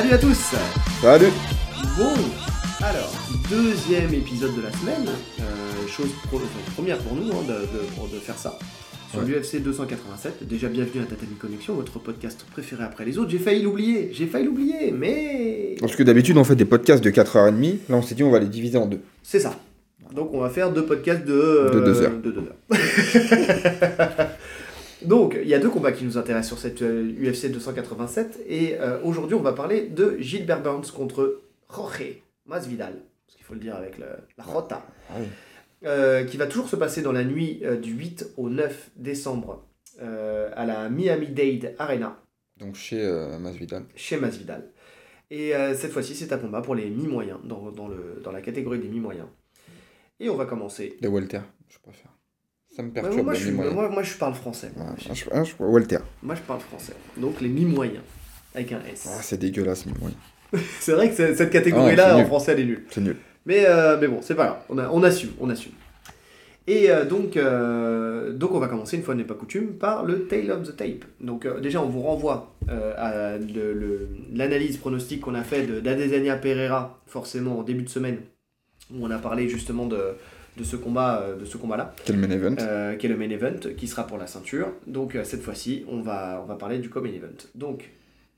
Salut à tous Salut Bon, alors, deuxième épisode de la semaine, euh, chose pro- enfin, première pour nous hein, de, de- de faire ça, sur Ouais. l'UFC 287. Déjà bienvenue à Tatami Connexion, votre podcast préféré après les autres. J'ai failli l'oublier, j'ai failli l'oublier, mais... Parce que d'habitude on fait des podcasts de 4h30, là on s'est dit on va les diviser en deux. C'est ça. Donc on va faire deux podcasts de... euh, De deux heures. de deux heures. Donc il y a deux combats qui nous intéressent sur cette euh, UFC 287 et euh, aujourd'hui on va parler de Gilbert Burns contre Jorge Masvidal, parce qu'il faut le dire avec le- la Rota, oui. euh, qui va toujours se passer dans la nuit euh, du 8 au 9 décembre euh, à la Miami-Dade Arena Donc chez euh, Masvidal. chez Masvidal. Et euh, cette fois-ci, c'est un combat pour les mi-moyens, dans, dans, le, dans la catégorie des mi-moyens. Et on va commencer. Les Welter, je préfère. Ça me perturbe moi, les je, suis- mi-moyens. moi, moi, je parle français. Ouais, ah, je, ah, je- Welter. Moi, je parle français. Donc, les mi-moyens, avec un S. Ah, c'est dégueulasse mi-moyen. c'est vrai que cette catégorie-là, Ah, en français, elle est nulle. C'est nul. Mais, euh, mais bon, c'est pas grave. On, a- on assume, on assume. Et euh, donc, euh, donc, on va commencer, une fois n'est pas coutume, par le Tale of the Tape. Donc, euh, déjà, on vous renvoie à l'analyse pronostique qu'on a fait de- d'Adesanya Pereira, forcément, en début de semaine, où on a parlé justement de, de ce combat, euh, de ce combat-là, Quel main event euh, qui est le main event, qui sera pour la ceinture. Donc, euh, cette fois-ci, on va, on va parler du co-main event. Donc,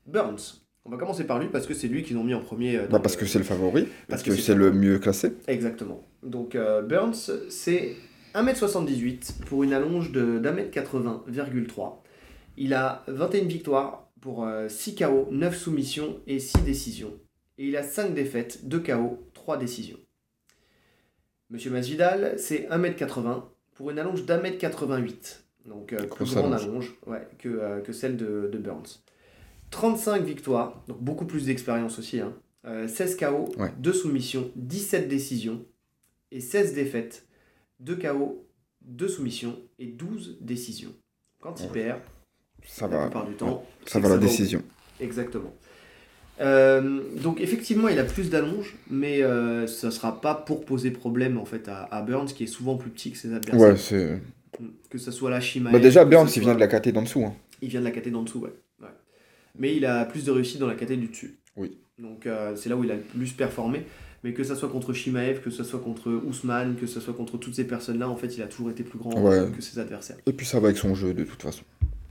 Burns. On va commencer par lui parce que c'est lui qu'ils ont mis en premier. euh, Bah, parce le- que c'est le favori, parce parce que c'est le le mieux classé. Exactement. Donc euh, Burns, c'est 1m78 pour une allonge de d'1m80,3. Il a 21 victoires pour euh, 6 KO, 9 soumissions et 6 décisions. Et il a 5 défaites, 2 KO, 3 décisions. Monsieur Masvidal, c'est 1m80 pour une allonge d'1m88. Donc euh, plus grande allonge. allonge ouais, que, euh, que celle de, de Burns. 35 victoires, donc beaucoup plus d'expérience aussi. hein. Euh, 16 KO, Ouais. 2 soumissions, 17 décisions et 16 défaites, 2 KO, 2 soumissions et 12 décisions. Quand il Ouais. perd, Ça la va, plupart du temps, ça va la décision. Exactement. Euh, donc effectivement, il a plus d'allonge, mais euh, ça sera pas pour poser problème en fait à, à Burns, qui est souvent plus petit que ses adversaires. Ouais, c'est. Que ce soit la Shima. Bah, déjà, Burns, il vient de la caté d'en dessous. Hein. Il vient de la caté d'en dessous, ouais. ouais. Mais il a plus de réussite dans la caté du dessus. Oui. Donc euh, c'est là où il a le plus performé. Mais que ça soit contre Shimaev, que ce soit contre Ousmane, que ce soit contre toutes ces personnes-là, en fait, il a toujours été plus grand Ouais. que ses adversaires. Et puis ça va avec son jeu, de toute façon.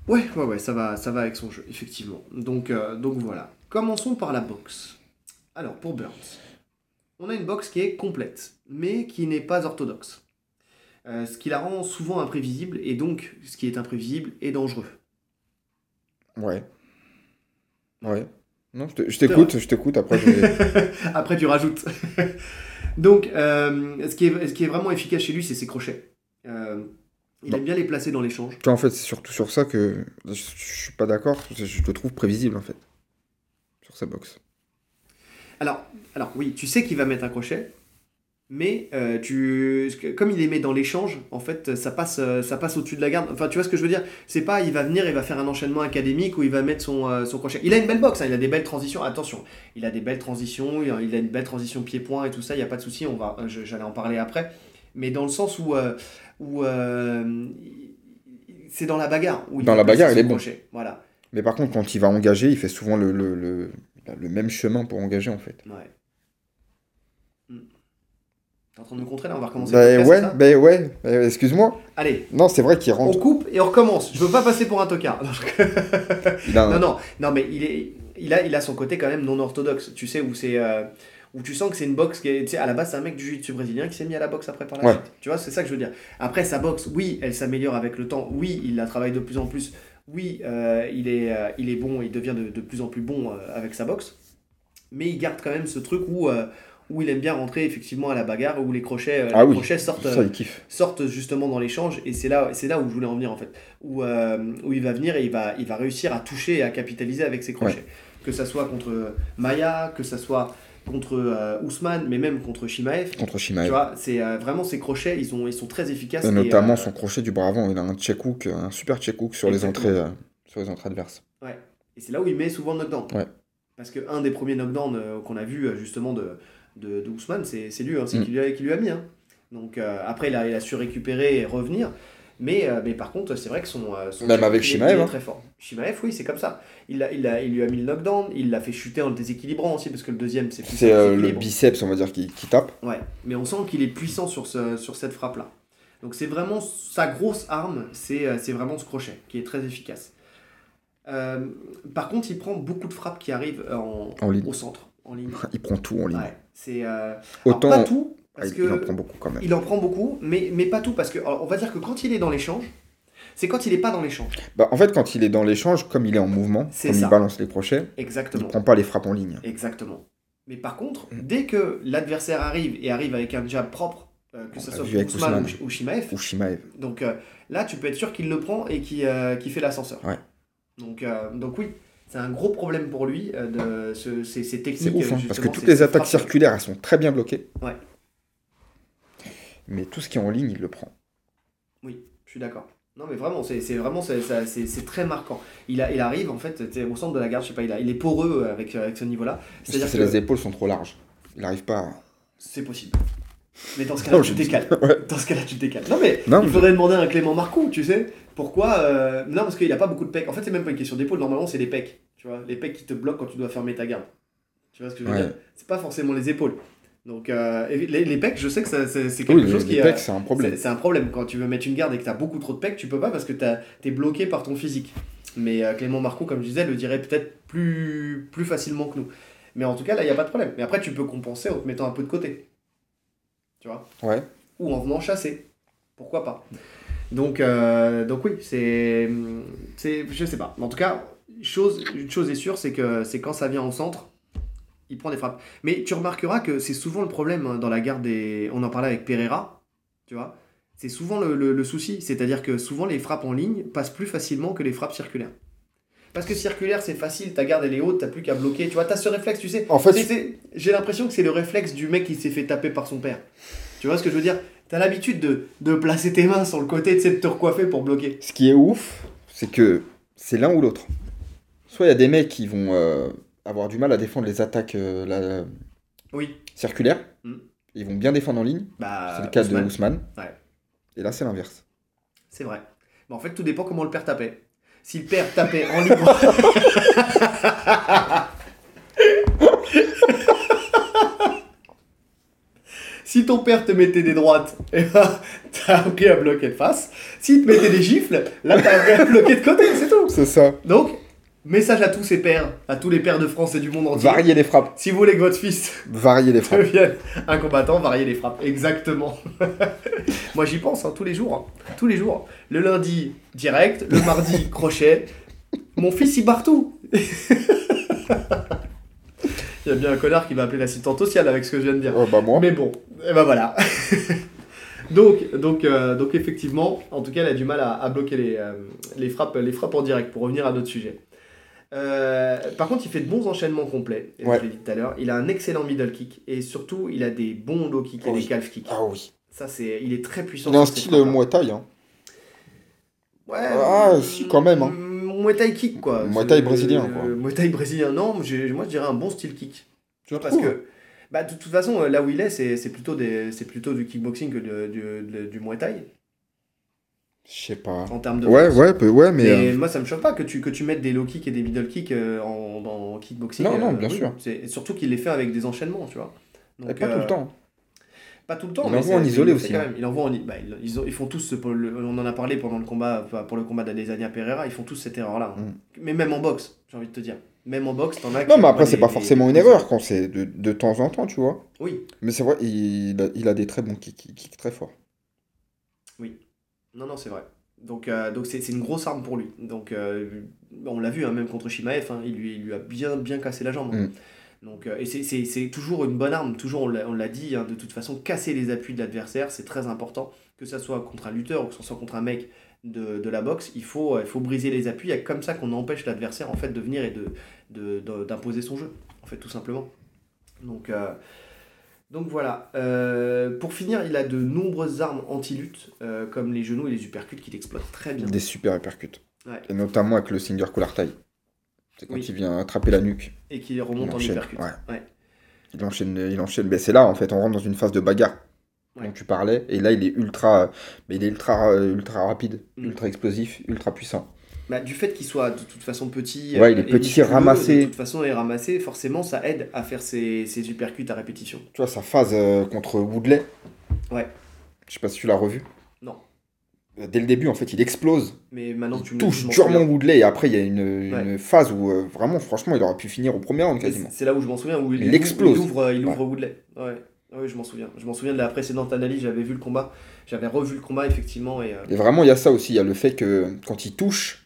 Ouais, ouais, ouais, ça va, ça va avec son jeu, effectivement. Donc, euh, donc voilà. Commençons par la boxe. Alors, pour Burns, on a une boxe qui est complète, mais qui n'est pas orthodoxe. Euh, ce qui la rend souvent imprévisible, et donc, ce qui est imprévisible est dangereux. Ouais. Ouais. Non, je te- je t'écoute, je t'écoute, après je vais... Après, tu rajoutes. donc, euh, ce, qui est, ce qui est vraiment efficace chez lui, c'est ses crochets. Il aime bien les placer dans l'échange. En fait, c'est surtout sur ça que je, je suis pas d'accord, je, le trouve prévisible, en fait. Sur sa boxe. Alors, alors oui, tu sais qu'il va mettre un crochet, mais euh, tu, comme il les met dans l'échange, en fait, ça passe, euh, ça passe au-dessus de la garde. Enfin, tu vois ce que je veux dire? C'est pas, il va venir, il va faire un enchaînement académique où il va mettre son, euh, son crochet. Il a une belle boxe, hein, il a des belles transitions. Attention, il a des belles transitions, il a une belle transition pied-point et tout ça. Il y a pas de souci. On va, je- j'allais en parler après, mais dans le sens où, euh, où euh, c'est dans la bagarre. Où Dans la bagarre, il est bon. crochet. Voilà. Mais par contre, quand il va engager, il fait souvent le, le, le, le même chemin pour engager, en fait. Ouais. Hmm. T'es en train de me contrer là On va recommencer. Bah podcast, ouais, ça bah ouais, euh, excuse-moi. Allez, Non, c'est vrai qu'il On rentre. coupe et on recommence. Je veux pas passer pour un tocard. Non, non, non, mais il, est, il, a, il a son côté quand même non orthodoxe. Tu sais, où c'est. euh, où tu sens que c'est une boxe qui est. Tu sais, à la base, c'est un mec du jiu-jitsu brésilien qui s'est mis à la boxe après par la Ouais. suite. Tu vois, c'est ça que je veux dire. Après, sa boxe, oui, elle s'améliore avec le temps. Oui, il la travaille de plus en plus. Oui, euh, il, est, euh, il est bon, il devient de, de plus en plus bon euh, avec sa boxe. Mais il garde quand même ce truc où, où il aime bien rentrer effectivement à la bagarre, où les crochets, Ah les oui, crochets sortent. Ça, sortent justement dans l'échange et c'est là c'est là où je voulais en venir en fait où, où il va venir et il va il va réussir à toucher et à capitaliser avec ses crochets que ça soit contre Maya que ça soit contre euh, Ousmane mais même contre Shimaev Contre tu Shimaev. vois c'est euh, vraiment ses crochets ils ont ils sont très efficaces Et notamment euh, son crochet du bras avant, il a un check hook, un super check hook sur les entrées, euh, sur les entrées adverses. et c'est là où il met souvent le knockdown Ouais. parce que un des premiers knockdowns qu'on a vu justement de de, de Ousmane c'est lui hein, c'est Mm. qui lui a, qui lui a mis hein. donc après il a, il a su récupérer et revenir Mais, euh, mais par contre, c'est vrai que son. euh, son Même avec est- Shimaev, il est hein. très fort. Shimaev, oui, c'est comme ça. Il, a, il, a, il lui a mis le knockdown, il l'a fait chuter en le déséquilibrant aussi, parce que le deuxième, c'est plus C'est euh, le biceps, on va dire, qui, qui tape. Ouais, mais on sent qu'il est puissant sur, ce, sur cette frappe-là. Donc c'est vraiment sa grosse arme, c'est euh, vraiment ce crochet qui est très efficace. Euh, par contre, il prend beaucoup de frappes qui arrivent en, En ligne. au centre, en ligne. Il prend tout en ligne. Ouais, c'est euh, Autant. pas tout Ah, parce il, que il en prend beaucoup quand même. il en prend beaucoup, mais, mais pas tout parce que alors, on va dire que quand il est dans l'échange, c'est quand il est pas dans l'échange. Bah, en fait, quand il est dans l'échange, comme il est en mouvement, comme ça. il balance les crochets, il Exactement. prend pas les frappes en ligne. Exactement. Mais par contre, Mm. dès que l'adversaire arrive et arrive avec un jab propre, euh, que ce soit Ousmane ou, ou Shimaev, Ou Shimaev. Donc euh, là, tu peux être sûr qu'il le prend et qu'il euh, fait l'ascenseur. Ouais. Donc, euh, donc oui, c'est un gros problème pour lui, de ce- ces, ces techniques. C'est ouf, hein, parce que toutes les attaques frappes. circulaires, elles sont très bien bloquées. Ouais. Mais tout ce qui est en ligne, il le prend. Oui, je suis d'accord. Non mais vraiment, c'est vraiment c'est- très marquant. Il, a, il arrive en fait au centre de la garde, je sais pas, il, a, il est poreux avec, avec ce niveau-là. C'est-à-dire que les épaules sont trop larges. Il n'arrive pas à... c'est possible. Mais dans ce cas-là, tu te décales. Ouais. Dans ce cas-là, tu te décales. Non mais Non, il mais- faudrait demander à un Clément Marcoux, tu sais. Pourquoi euh, Non, parce qu'il n'y a pas beaucoup de pecs. En fait, c'est même pas une question d'épaule. Normalement, c'est les pecs. Tu vois, les pecs qui te bloquent quand tu dois fermer ta garde. Tu vois ce que je veux Ouais. dire? C'est pas forcément les épaules. Donc, euh, les, les pecs, je sais que c'est quelque Oui, les, chose les qui. pecs, c'est un problème. c'est- un problème. Quand tu veux mettre une garde et que tu as beaucoup trop de pecs, tu peux pas parce que tu es bloqué par ton physique. Mais euh, Clément Marcoux, comme je disais, le dirait peut-être plus, plus facilement que nous. Mais en tout cas, là, il n'y a pas de problème. Mais après, tu peux compenser en te mettant un peu de côté. Tu vois? Ouais. ou en venant chasser. Pourquoi pas? Donc, euh, donc oui, c'est, c'est, je sais pas. En tout cas, chose, une chose est sûre, c'est que c'est quand ça vient au centre, il prend des frappes. Mais tu remarqueras que c'est souvent le problème hein, dans la garde des. On en parlait avec Pereira, tu vois. C'est souvent le, le- le souci, c'est-à-dire que souvent les frappes en ligne passent plus facilement que les frappes circulaires. Parce que circulaire, c'est facile, ta garde elle est haute, t'as plus qu'à bloquer. Tu vois, t'as ce réflexe, tu sais. En fait, J'ai l'impression que c'est le réflexe du mec qui s'est fait taper par son père. Tu vois ce que je veux dire? T'as l'habitude de, de placer tes mains sur le côté, de te recoiffer pour bloquer. ce qui est ouf, c'est que c'est l'un ou l'autre. Soit il y a des mecs qui vont euh, avoir du mal à défendre les attaques euh, la- Oui. circulaires. Mm. Ils vont bien défendre en ligne. Bah, c'est le cas Ousmane, de Ousmane. Ouais. Et là, c'est l'inverse. C'est vrai. Mais en fait, tout dépend comment le père tapait. Si le père tapait en libre. si ton père te mettait des droites, eh ben, t'as appris à bloquer de face. S'il te mettait des gifles, là, t'as appris à bloquer de côté, c'est tout. C'est ça. Donc, message à tous ces pères, à tous les pères de France et du monde entier. Varier les frappes. Si vous voulez que votre fils Varier les frappes. devienne un combattant, varier les frappes. Exactement. Moi, j'y pense hein, tous les jours. hein. Tous les jours. Le lundi, direct. Le mardi, crochet. Mon fils, il barre tout. Il y a bien un connard qui va appeler l'assistante sociale avec ce que je viens de dire. Oh, bah moi. Mais bon, et ben voilà. donc, donc, euh, donc effectivement, en tout cas, elle a du mal à, à bloquer les, euh, les, frappes, les frappes en direct, pour revenir à notre sujet. Euh, par contre, il fait de bons enchaînements complets, et Ouais. je l'ai dit tout à l'heure. Il a un excellent middle kick, et surtout, il a des bons low kicks et Oui. des calf kicks. Ah oui. Ça, c'est, il est très puissant. Il a un style frappes-là. Muay Thai. Hein. Ouais, Ah, si, quand même, hein. Muay Thai kick, quoi. Muay Thai brésilien, quoi. euh, Muay Thai brésilien, non, moi je dirais un bon style kick. Tu Parce que, bah, de toute façon, euh, là où il est, c'est plutôt, des- c'est plutôt du kickboxing que de- du, de- du Muay Thai, Je sais pas. en termes de Ouais, force. ouais, ouais, mais. Mais euh, moi, ça me choque pas que tu, que tu mettes des low kicks et des middle kicks euh, en, dans kickboxing. Non, non, euh, bien oui. sûr. C'est- surtout qu'il les fait avec des enchaînements, tu vois. et pas tout le temps. Pas tout le temps. Il mais envoie en isolé il aussi, quand hein. même. Il envoie en bah, ils, ils ont- ils font tous, ce- on en a parlé pendant le combat, pour le combat d'Adesanya Pereira, ils font tous cette erreur-là. hein. Mais même en boxe, j'ai envie de te dire. Même en boxe, t'en as Non, mais après, c'est pas des- forcément une erreur quand c'est de, de temps en temps, tu vois. Oui, Mais c'est vrai, il a, il a des très bons kicks, kicks, kicks très forts. Non, non, c'est vrai. Donc, euh, donc c'est, c'est une grosse arme pour lui. Donc, euh, on l'a vu, hein, même contre Shimaev, hein, il, lui, il lui a bien, bien cassé la jambe. hein. Mm. Donc, euh, et c'est, c'est, c'est toujours une bonne arme. Toujours, on l'a, dit, de toute façon, casser les appuis de l'adversaire, c'est très important. Que ça soit contre un lutteur ou que ce soit contre un mec de, de la boxe, il faut, il faut briser les appuis. Il y a comme ça qu'on empêche l'adversaire en fait, de venir et de, d'imposer son jeu, en fait, tout simplement. Donc, donc voilà. Euh, pour finir, il a de nombreuses armes anti-lutte, euh, comme les genoux et les uppercuts qui l'exploitent très bien. Des super uppercuts. Ouais. Et notamment avec le Singer Collar Tie. C'est quand Oui. il vient attraper la nuque. Et qui remonte Il en uppercut. ouais. Ouais. Il enchaîne, il enchaîne. Mais c'est là, en fait, on rentre dans une phase de bagarre. Dont tu parlais. Et là, il est ultra, mais il est ultra, ultra rapide, Mm. ultra explosif, ultra puissant. Bah, du fait qu'il soit de toute façon petit, Ouais, il est et petit, musculeux, ramassé. De toute façon, il est ramassé, forcément, ça aide à faire ses, ses uppercuts à répétition. Tu vois, sa phase euh, contre Woodley. Ouais. Je sais pas si tu l'as revu. Non. Euh, Dès le début, en fait, il explose. Mais maintenant, il tu me touche je m'en durement souviens. Woodley. Et après, il y a une, phase où, euh, vraiment, franchement, il aurait pu finir au premier round quasiment. C'est là où je m'en souviens, où il, explose. Il ouvre, il ouvre Woodley. Ouais. Oui, je m'en souviens. Je m'en souviens de la précédente analyse, j'avais vu le combat. J'avais revu le combat, effectivement. Et, euh, Et vraiment, il y a ça aussi. Il y a le fait que quand il touche,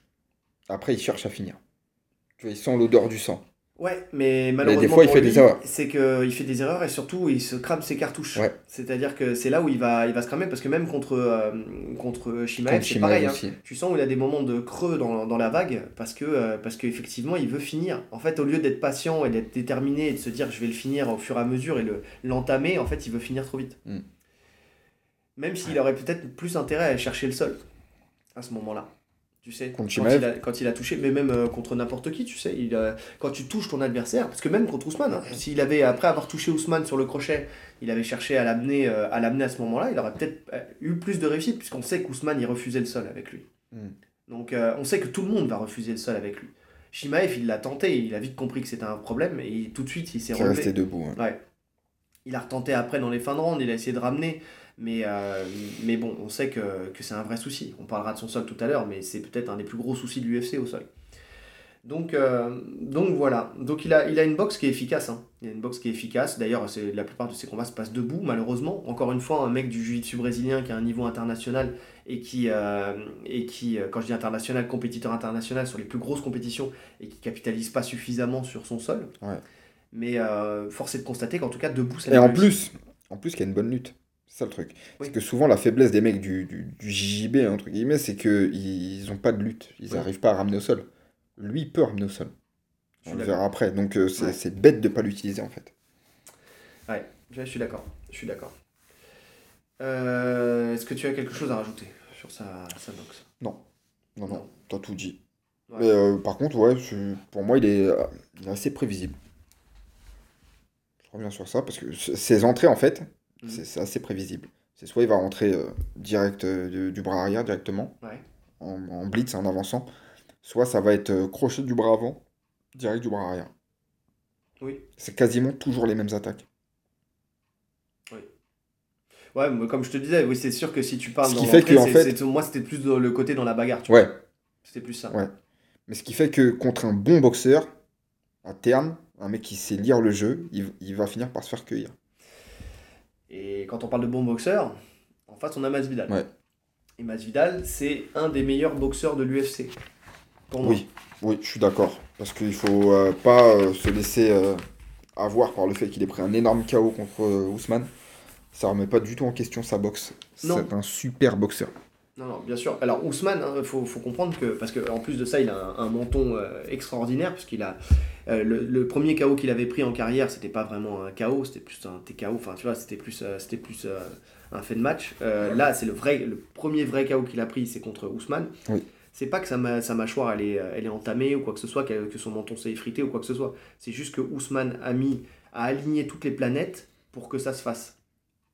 après, il cherche à finir. Tu vois, il sent l'odeur du sang. Ouais, mais malheureusement, fois, il fait lui, des erreurs. C'est qu'il fait des erreurs et surtout, il se crame ses cartouches. Ouais. C'est-à-dire que c'est là où il va, il va se cramer parce que même contre, euh, contre Shimaev, c'est pareil. hein. Tu sens où il a des moments de creux dans, dans la vague parce que euh, parce qu'effectivement il veut finir. En fait, au lieu d'être patient et d'être déterminé et de se dire je vais le finir au fur et à mesure et le l'entamer, en fait, il veut finir trop vite. Mm. Même s'il aurait peut-être plus intérêt à chercher le sol à ce moment-là. Tu sais, Contre quand il, a, quand il a touché, mais même euh, contre n'importe qui, tu sais, il, euh, quand tu touches ton adversaire, parce que même contre Ousmane, hein, s'il avait, après avoir touché Ousmane sur le crochet, il avait cherché à l'amener euh, à l'amener à ce moment-là, il aurait peut-être euh, eu plus de réussite, puisqu'on sait qu'Ousmane, il refusait le sol avec lui. Mm. Donc on sait que tout le monde va refuser le sol avec lui. Shimaev, il l'a tenté, il a vite compris que c'était un problème, et tout de suite, il s'est Il est resté relevé. debout. hein. Ouais. Il a retenté après dans les fins de ronde, il a essayé de ramener, mais, euh, mais bon, on sait que, que c'est un vrai souci. On parlera de son sol tout à l'heure, mais c'est peut-être un des plus gros soucis de l'UFC au sol. Donc, euh, donc voilà. Donc il a, il a une boxe qui est efficace. hein. Il a une boxe qui est efficace. D'ailleurs, c'est- la plupart de ses combats se passent debout, malheureusement. Encore une fois, un mec du jiu-jitsu brésilien qui a un niveau international et qui, euh, et qui quand je dis international, compétiteur international sur les plus grosses compétitions et qui capitalise pas suffisamment sur son sol. Ouais. Mais euh, force est de constater qu'en tout cas, debout, ça Et en plus, en plus qu'il y a une bonne lutte. C'est ça le truc. Oui. C'est que souvent, la faiblesse des mecs du, du, du JJB, entre guillemets, c'est qu'ils n'ont pas de lutte. Ils n'arrivent pas à ramener au sol. Lui, il peut ramener au sol. On le verra après. Donc, euh, c'est Ouais. bête de ne pas l'utiliser, en fait. Ouais, je suis d'accord. Je suis d'accord. Euh, Est-ce que tu as quelque chose à rajouter sur sa, sa boxe? Non, non, Non. t'as tout dit. Ouais. Mais euh, par contre, ouais, pour moi, il est, il est assez prévisible. Je reviens sur ça parce que ses entrées, en fait, Mhm. c'est assez prévisible. C'est soit il va rentrer euh, direct euh, du, bras arrière directement, Ouais. en, en blitz, en avançant, soit ça va être euh, crochet du bras avant, direct du bras arrière. Oui. C'est quasiment toujours les mêmes attaques. Ouais, mais comme je te disais, oui, c'est sûr que si tu parles Ce dans qui fait que, en fait- moi c'était plus dans le côté dans la bagarre, tu vois. Ouais, C'était plus ça. Ouais. mais ce qui fait que contre un bon boxeur, à terme, un mec qui sait lire le jeu, il, il va finir par se faire cueillir. Et quand on parle de bon boxeur, en face on a Masvidal. Ouais. Et Masvidal, c'est un des meilleurs boxeurs de l'UFC. Pour moi. Oui, oui, je suis d'accord. Parce qu'il faut euh, pas euh, se laisser euh, avoir par le fait qu'il ait pris un énorme KO contre Ousmane. Ça remet pas du tout en question sa boxe. C'est un super boxeur. Non, non, bien sûr. Alors Ousmane, il faut, faut comprendre que, parce qu'en plus de ça, il a un, un menton euh, extraordinaire, puisqu'il a euh, le, le premier KO qu'il avait pris en carrière, c'était pas vraiment un KO, c'était plus un TKO, enfin tu vois, c'était plus, euh, c'était plus euh, un fait de match. Là, c'est le, vrai, le premier vrai KO qu'il a pris, c'est contre Ousmane. Oui. C'est pas que sa, ma- sa mâchoire elle est, elle est entamée ou quoi que ce soit, que, que son menton s'est effrité ou quoi que ce soit. C'est juste que Ousmane a mis, a aligné toutes les planètes pour que ça se fasse.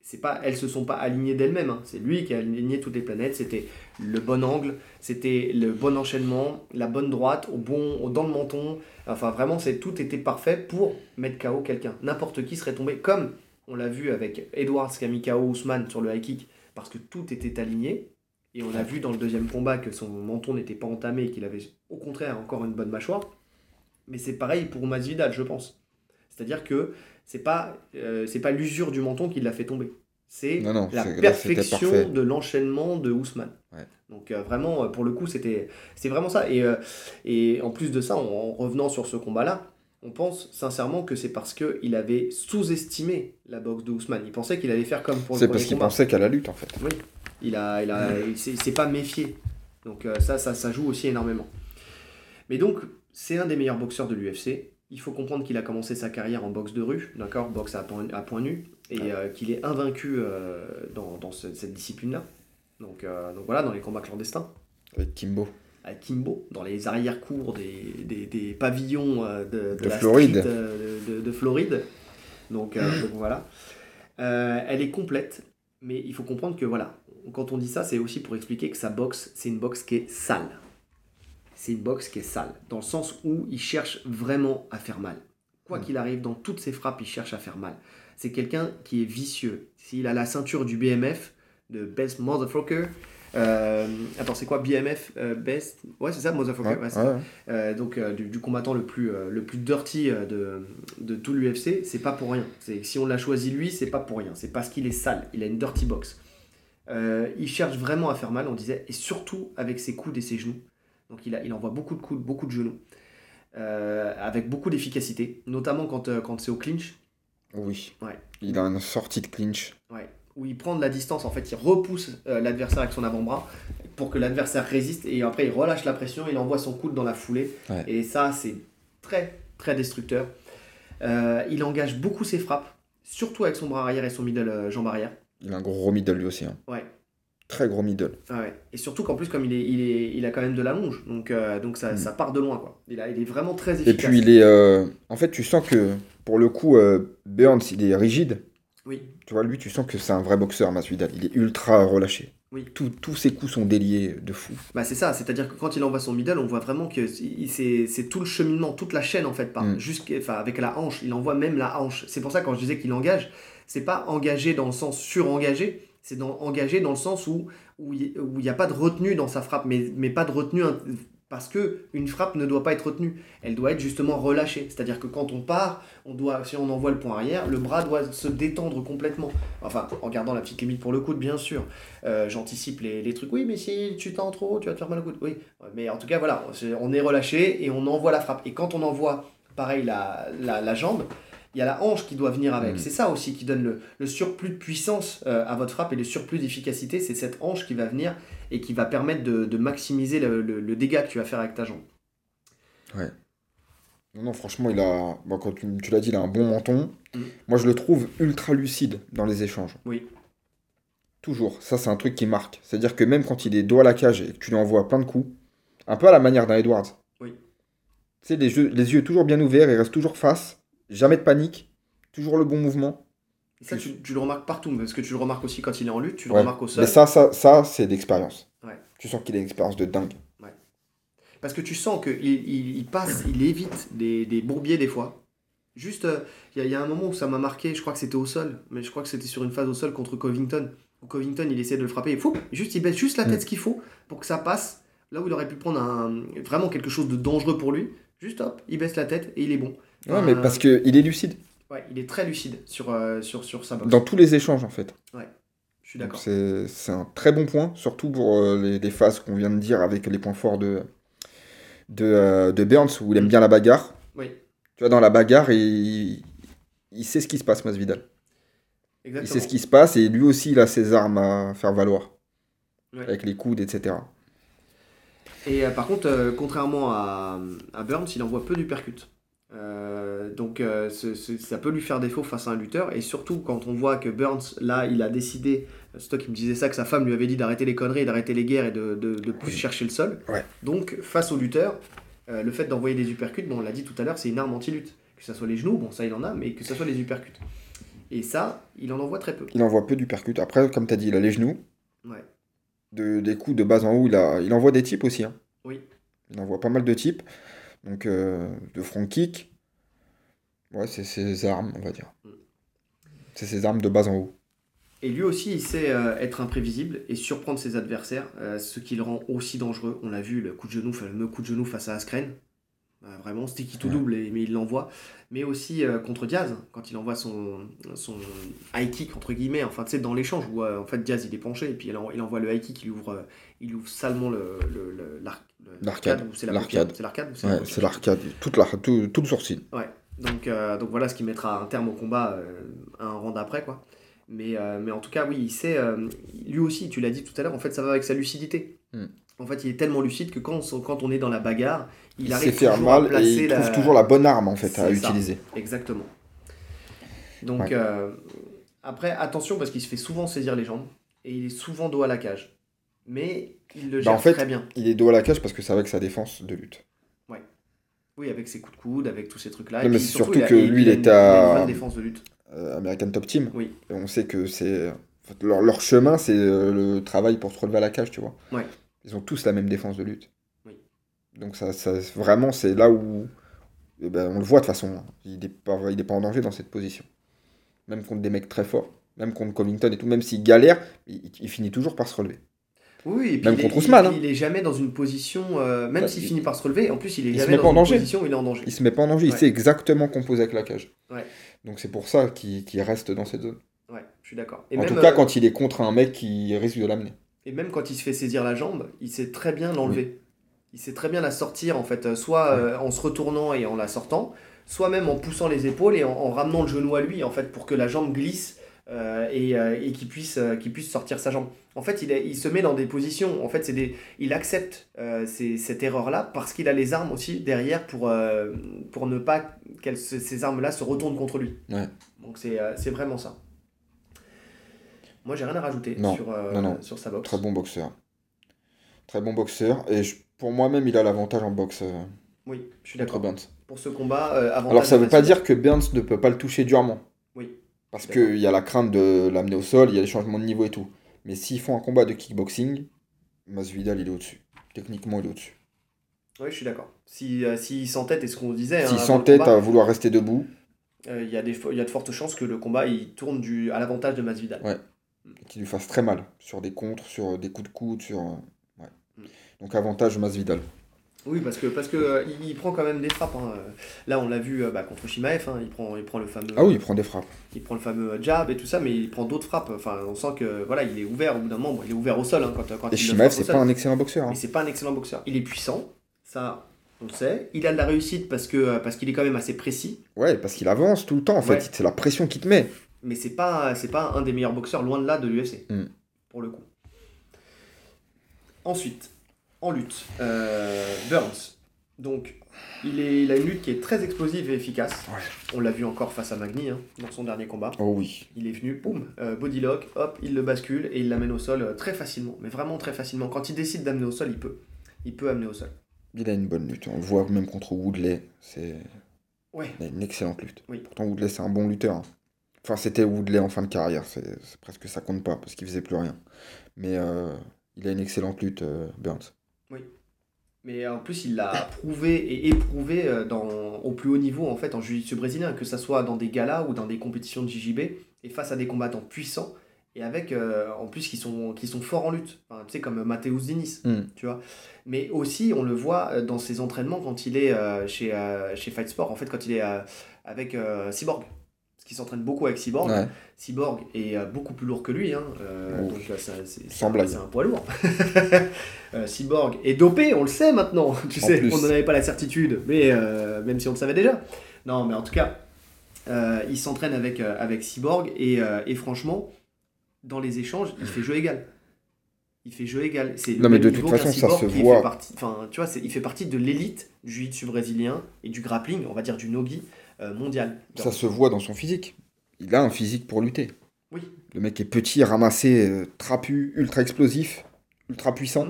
C'est pas, elles se sont pas alignées d'elles-mêmes. hein. C'est lui qui a aligné toutes les planètes. C'était le bon angle, c'était le bon enchaînement, la bonne droite, au bon, au- dans le menton. Enfin, vraiment, c'est tout était parfait pour mettre KO quelqu'un. N'importe qui serait tombé, comme on l'a vu avec Edwards qui a mis KO Ousmane sur le high kick, parce que tout était aligné. Et on a vu dans le deuxième combat que son menton n'était pas entamé et qu'il avait au contraire encore une bonne mâchoire. Mais c'est pareil pour Masvidal, je pense. C'est-à-dire que c'est pas, euh, c'est pas l'usure du menton qui l'a fait tomber. C'est Non, non, la c'est- là, perfection de l'enchaînement de Ousmane. Ouais. Donc euh, vraiment, euh, pour le coup, c'était c'était vraiment ça. Et, euh, et en plus de ça, en, en revenant sur ce combat-là, on pense sincèrement que c'est parce qu'il avait sous-estimé la boxe de Ousmane. Il pensait qu'il allait faire comme pour le C'est parce qu'il pensait qu'à la lutte, en fait. Il a, il a, il s'est pas méfié. Donc ça, ça, ça joue aussi énormément. Mais donc, c'est un des meilleurs boxeurs de l'UFC. Il faut comprendre qu'il a commencé sa carrière en boxe de rue, d'accord, boxe à point, à point nu, et euh, qu'il est invaincu euh, dans, dans ce- cette discipline-là. Donc, euh, donc voilà, dans les combats clandestins, Avec Kimbo. à Kimbo, dans les arrière-cours des, des, des pavillons de, de De la Floride. street, de, de Floride. Donc, donc voilà. Elle est complète, Mais il faut comprendre que voilà, quand on dit ça, c'est aussi pour expliquer que sa boxe, c'est une boxe qui est sale. C'est une boxe qui est sale, dans le sens où il cherche vraiment à faire mal. Quoi qu'il arrive, dans toutes ses frappes, il cherche à faire mal. C'est quelqu'un qui est vicieux. S'il a la ceinture du BMF, de Best Motherfucker, euh, attends, c'est quoi BMF euh, Best? Ouais, c'est ça, Motherfucker. Ouais, ouais. Euh, donc, euh, du, du combattant le plus, le plus dirty de, de tout l'UFC, c'est pas pour rien. Si on l'a choisi lui, c'est pas pour rien. C'est parce qu'il est sale. Il a une dirty box. Il cherche vraiment à faire mal, on disait, et surtout avec ses coudes et ses genoux. Donc, il, a, il envoie beaucoup de coudes, beaucoup de genoux. euh, avec beaucoup d'efficacité, notamment quand, euh, quand c'est au clinch. Oui. Ouais. Il a une sortie de clinch. Ouais. Où il prend de la distance, en fait, il repousse euh, l'adversaire avec son avant-bras pour que l'adversaire résiste et après il relâche la pression, il envoie son coude dans la foulée. Ouais. Et ça, c'est très, très destructeur. Il engage beaucoup ses frappes, surtout avec son bras arrière et son middle jambe arrière. Il a un gros middle lui aussi. hein. Ouais. Très gros middle. Ah ouais. Et surtout qu'en plus, comme il, est, il, est, il a quand même de la longe, donc, euh, donc ça, Mm. ça part de loin. Quoi. Il, a, il est vraiment très Et efficace. puis il est. euh, En fait, tu sens que pour le coup, euh, Burns, il est rigide. Oui, Tu vois, lui, tu sens que c'est un vrai boxeur, Masvidal. Il est ultra relâché. Oui. Tous- tous ses coups sont déliés de fou. bah, c'est ça. C'est-à-dire que quand il envoie son middle, on voit vraiment que c'est tout le cheminement, toute la chaîne en fait, par, Mm. enfin, avec la hanche. Il envoie même la hanche. C'est pour ça quand je disais qu'il engage, c'est pas engagé dans le sens surengagé, c'est engagé dans le sens où où il n'y a pas de retenue dans sa frappe, mais, mais pas de retenue parce que une frappe ne doit pas être retenue. Elle doit être justement relâchée. C'est-à-dire que quand on part, on doit, si on envoie le point arrière, le bras doit se détendre complètement. Enfin, en gardant la petite limite pour le coude, bien sûr. Euh, J'anticipe les, les trucs. Oui, mais si tu tends trop, tu vas te faire mal au coude. Oui, mais en tout cas, voilà, on est relâché et on envoie la frappe. Et quand on envoie, pareil, la, la jambe, il y a la hanche qui doit venir avec. Mm. C'est ça aussi qui donne le, le surplus de puissance euh, à votre frappe et le surplus d'efficacité. C'est cette hanche qui va venir et qui va permettre de, de maximiser le, le- le dégât que tu vas faire avec ta jambe. Non, non, franchement, il a. Bon, quand tu, tu l'as dit, il a un bon menton. Mm. Moi, je le trouve ultra lucide dans les échanges. Oui. Toujours. Ça, c'est un truc qui marque. C'est-à-dire que même quand il est dos à la cage et que tu lui envoies plein de coups, un peu à la manière d'un Edwards. Oui. Tu sais, les, yeux- les yeux toujours bien ouverts, il reste toujours face, jamais de panique, toujours le bon mouvement. Et ça, tu, tu le remarques partout, parce que tu le remarques aussi quand il est en lutte, tu le Ouais. remarques au sol. Mais ça, ça, ça c'est d'expérience. Ouais. Tu sens qu'il a une expérience de dingue. Parce que tu sens qu'il il, il passe, il évite des, des bourbiers des fois. Juste, euh, il y, a- il y a un moment où ça m'a marqué, je crois que c'était au sol, mais je crois que c'était sur une phase au sol contre Covington. Où Covington, il essaie de le frapper, et fou, juste, il baisse juste la tête Mm. ce qu'il faut pour que ça passe. Là où il aurait pu prendre un, vraiment quelque chose de dangereux pour lui, juste hop, il baisse la tête et il est bon. Ouais, mais parce qu'il est lucide. Ouais, il est très lucide sur, euh, sur, sur sa boxe. Dans tous les échanges, en fait. Je suis d'accord. C'est c'est un très bon point, surtout pour euh, les, les phases qu'on vient de dire avec les points forts de, de, euh, de Burns, où il aime Mm. bien la bagarre. Oui, Tu vois, dans la bagarre, il, il sait ce qui se passe, Masvidal. Il exactement. sait ce qui se passe et lui aussi, il a ses armes à faire valoir. Ouais. Avec les coudes, etc. Et euh, par contre, euh, contrairement à, à Burns, il envoie peu du percute. Euh, donc euh, ce- ce- ça peut lui faire défaut face à un lutteur. Et surtout quand on voit que Burns, là, il a décidé, c'est toi qui me disais ça, que sa femme lui avait dit d'arrêter les conneries, d'arrêter les guerres et de, de, de plus Oui. chercher le sol. Ouais. Donc face au lutteur, euh, le fait d'envoyer des uppercuts, bon, on l'a dit tout à l'heure, c'est une arme anti-lutte. Que ce soit les genoux, bon ça il en a, mais que ce soit les uppercuts. Et ça, il en envoie très peu. Il envoie peu du percute. Après, comme tu as dit, il a les genoux. Ouais. De, des coups de bas en haut, il, a, il envoie des types aussi. hein. Oui. Il envoie pas mal de types. Donc, euh, de front kick. Ouais, c'est ses armes, on va dire. Mm. C'est ses armes de bas en haut. Et lui aussi, il sait euh, être imprévisible et surprendre ses adversaires, euh, ce qui le rend aussi dangereux. On l'a vu, le coup de genou, le fameux coup de genou face à Askren. Euh, vraiment, sticky tout Ouais. double, et- mais il l'envoie. Mais aussi euh, contre Diaz, quand il envoie son, son high kick, entre guillemets, enfin, tu sais, dans l'échange où euh, en fait Diaz il est penché et puis il, en- il envoie le high kick, il ouvre, il ouvre salement le, le, le- l'arc- le- L'arcade. c'est la L'arcade. C'est l'arcade Ouais, l'arcade. Toute la, tout, tout le sourcil. donc, euh, donc voilà ce qui mettra un terme au combat un rang d'après quoi. Mais, mais en tout cas oui, il sait, lui aussi, tu l'as dit tout à l'heure, en fait ça va avec sa lucidité. Hmm. En fait il est tellement lucide que quand, on- quand on est dans la bagarre, il, Il, sait arrive faire toujours à mal et il la... trouve toujours la bonne arme en fait à ça. utiliser. Exactement. Donc Ouais. euh, après attention parce qu'il se fait souvent saisir les jambes et il est souvent dos à la cage. Mais il le Bah, gère en fait, très bien. Il est dos à la cage parce que c'est avec sa défense de lutte. Oui, avec ses coups de coude, avec tous ces trucs-là. Non, mais surtout il a- que lui, il a à- une défense de lutte. Euh, American Top Team. Oui. Et on sait que c'est leur chemin, c'est euh, le travail pour se relever à la cage, tu vois. Ouais. Ils ont tous la même défense de lutte. Oui. Donc ça, ça vraiment, c'est là où eh ben, on le voit de toute façon. hein. Il n'est pas, il est pas en danger dans cette position. Même contre des mecs très forts, même contre Covington et tout, même s'il galère, il, il finit toujours par se relever. Oui, et puis Même il est- contre il- Ousmane, hein. Il, est jamais dans une position, euh, même Bah, s'il il- finit par se relever, en plus il est il se jamais dans en une danger. position où il est en danger. Il se met pas en danger, il sait exactement composer avec la cage. Ouais. Donc c'est pour ça qu'il reste dans cette zone. Ouais, je suis d'accord. En même, tout cas, euh, quand il est contre un mec qui risque de l'amener. Et même quand il se fait saisir la jambe, il sait très bien l'enlever. Il sait très bien la sortir, en fait, euh, soit euh, en se retournant et en la sortant, soit même en poussant les épaules et en, en ramenant le genou à lui, en fait, pour que la jambe glisse euh, et, euh, et qu'il puisse, puisse sortir sa jambe. En fait, il, est- il se met dans des positions, en fait, c'est des, il accepte cette erreur-là parce qu'il a les armes aussi derrière pour, pour ne pas que ces armes-là se retournent contre lui. Ouais. Donc c'est c'est vraiment ça. Moi, j'ai rien à rajouter Non, sur, euh, non, non. sur sa boxe. Très bon boxeur. Très bon boxeur. Et je- pour moi-même, il a l'avantage en boxe euh, Oui, je suis d'accord. Burns. Pour ce combat, euh, avantage Alors ça de veut pas dire que Burns ne peut pas le toucher durement. Oui. Parce qu'il y a la crainte de l'amener au sol, il y a les changements de niveau et tout. Mais s'ils font un combat de kickboxing, Masvidal il est au-dessus. Techniquement il est au-dessus. Oui, je suis d'accord. Si, euh, s'il s'entête, et ce qu'on disait, S'il hein, avant s'entête à vouloir rester debout, euh, il y, y a de fortes chances que le combat il tourne du, à l'avantage de Masvidal. Ouais. Qu'il lui fasse très mal. Sur des contres, sur des coups de coude, sur. euh, ouais. Mm. Donc avantage Masvidal. Oui, parce que parce que euh, il, prend quand même des frappes. hein. Là, on l'a vu euh, bah, contre Shimaev. hein, il prend il prend le fameux Ah oui, il prend des frappes. il prend le fameux jab et tout ça, mais il prend d'autres frappes. Enfin, on sent que voilà, il est ouvert au bout d'un moment. Il est ouvert au sol hein, quand quand Et Shimaev, c'est pas un excellent boxeur. hein. Mais c'est pas un excellent boxeur. Il est puissant, ça on le sait. Il a de la réussite parce que euh, parce qu'il est quand même assez précis. Ouais, parce qu'il avance tout le temps en fait. Ouais. C'est la pression qu'il te met. Mais c'est pas c'est pas un des meilleurs boxeurs loin de là de l'UFC Mm. pour le coup. Ensuite, en lutte, euh, Burns. Donc, il, est, il a une lutte qui est très explosive et efficace. Ouais. On l'a vu encore face à Magny hein, dans son dernier combat. Oh oui. Il est venu, boum, euh, body lock, hop, il le bascule et il l'amène au sol euh, très facilement. Mais vraiment très facilement. Quand il décide d'amener au sol, il peut. Il peut amener au sol. Il a une bonne lutte. On le voit même contre Woodley. C'est Ouais. il a une excellente lutte. Oui. Pourtant, Woodley, c'est un bon lutteur. hein. Enfin, c'était Woodley en fin de carrière. C'est presque ça compte pas parce qu'il faisait plus rien. Mais euh, il a une excellente lutte, euh, Burns. Mais en plus, il l'a prouvé et éprouvé euh, dans, au plus haut niveau en fait en jiu-jitsu brésilien, que ce soit dans des galas ou dans des compétitions de JJB, et face à des combattants puissants, et avec euh, en plus qui sont, qui sont forts en lutte, Enfin, tu sais, comme Mateus Diniz, Hmm. tu vois. Mais aussi, on le voit euh, dans ses entraînements quand il est euh, chez, euh, chez Fight Sport, en fait, quand il est euh, avec euh, Cyborg. Qu'il s'entraîne beaucoup avec Cyborg. Ouais. Cyborg est euh, beaucoup plus lourd que lui, hein, euh, donc c'est un poids lourd. Euh, Cyborg est dopé, on le sait maintenant. Tu En sais, plus. on n'en avait pas la certitude, mais euh, même si on le savait déjà. Non, mais en tout cas, il s'entraîne avec, avec Cyborg et, et franchement, dans les échanges, il fait jeu égal. Il fait jeu égal. C'est Non, mais de toute façon, ça se qui voit. fait partie- tu vois, il fait partie de l'élite du jiu-jitsu brésilien et du grappling, on va dire du nogi mondial. Ça se voit dans son physique. Il a un physique pour lutter. Oui. Le mec est petit, ramassé, euh, trapu, ultra explosif, ultra puissant.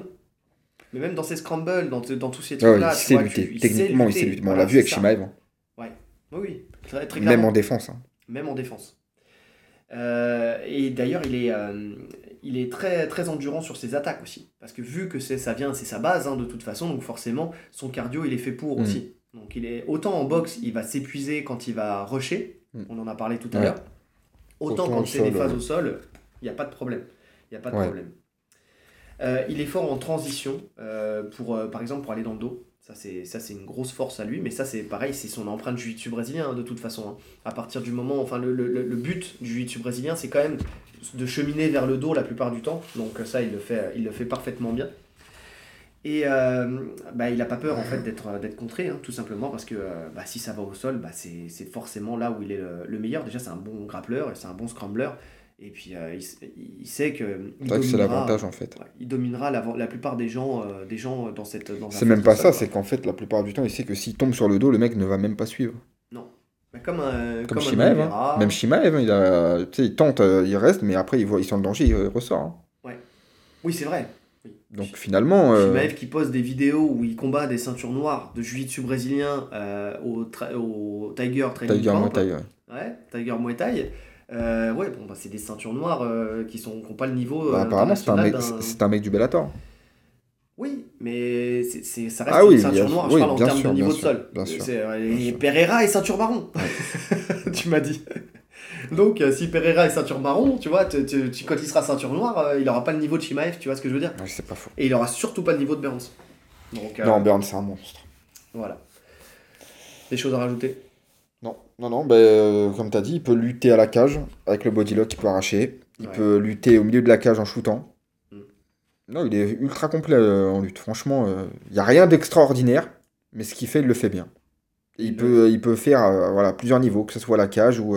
Mais même dans ses scrambles, dans, dans tous ces Ah ouais, trucs-là, il sait lutter. tu- Techniquement, il sait lutter. Bon, on l'a vu avec. Shimaev. hein. Oui, oui, très, très Même en défense. hein. Même en défense. Euh, et d'ailleurs, il est, euh, il est très, très endurant sur ses attaques aussi. Parce que vu que c'est, ça vient, c'est sa base hein, de toute façon, donc forcément, son cardio, il est fait pour Mm. aussi. Donc il est autant en boxe, il va s'épuiser quand il va rusher, Mm. on en a parlé tout à Ouais. l'heure. Autant, Autant quand c'est des phases euh. au sol, il n'y a pas de problème. Il a pas de Ouais. problème. Euh, il est fort en transition, euh, pour, euh, par exemple pour aller dans le dos. Ça c'est, ça, c'est une grosse force à lui, mais ça, c'est pareil, c'est son empreinte jiu-jitsu brésilien, hein, de toute façon. hein. À partir du moment, enfin, le, le- le- le but du jiu-jitsu brésilien, c'est quand même de cheminer vers le dos la plupart du temps. Donc ça, il le fait, il le fait parfaitement bien. Et euh, bah, il n'a pas peur en fait d'être d'être contré, hein, tout simplement parce que euh, bah, si ça va au sol, bah, c'est forcément là où il est le, le meilleur. Déjà, c'est un bon grappleur c'est un bon scrambler. Et puis euh, il, il sait que C'est vrai que c'est dominera- l'avantage en fait. ouais, il dominera la, la plupart des gens, euh, des gens dans cette. dans C'est même pas ça, c'est qu'en fait, la plupart du temps, il sait que s'il tombe sur le dos, le mec ne va même pas suivre. quoi. Bah, Comme un. Comme un Shimaev. hein. Même Shimaev, hein, il, a, tente, euh, il reste, mais après, il, voit, il sent le danger, il ressort. hein. Oui, c'est vrai. Donc finalement, euh, Shimaev qui poste des vidéos où il combat des ceintures noires de jiu-jitsu brésilien euh, au, au Tiger Training Tiger Camp. Muay Thai, ouais. Ouais, Tiger Muay Thai. Euh, ouais, bon, bah, c'est des ceintures noires euh, qui sont qui pas le niveau. Bah, apparemment, c'est un, mec, un mec du Bellator. Oui, mais c'est, c'est- ça reste Ah oui, une ceinture noire, oui, je parle en termes sûr, de niveau de sol. bien sûr. C'est, Bien sûr. Pereira est ceinture marron. tu m'as dit. Donc, euh, si Pereira est ceinture marron, tu vois, tu- tu- tu- quand il sera ceinture noire, euh, il aura pas le niveau de Shimaev, tu vois ce que je veux dire Ouais, c'est pas faux. Et il aura surtout pas le niveau de Burns. Donc, euh, Non, Burns, c'est un monstre. voilà. Des choses à rajouter? Non, non, non, ben, comme tu as dit, il peut lutter à la cage avec le bodylock qu'il peut arracher. Il Ouais. peut lutter au milieu de la cage en shootant. Mm. Non, il est ultra complet en lutte. Franchement, il n'y a rien d'extraordinaire, mais ce qu'il fait, il le fait bien. Et il, Il peut, il peut faire voilà, plusieurs niveaux, que ce soit à la cage ou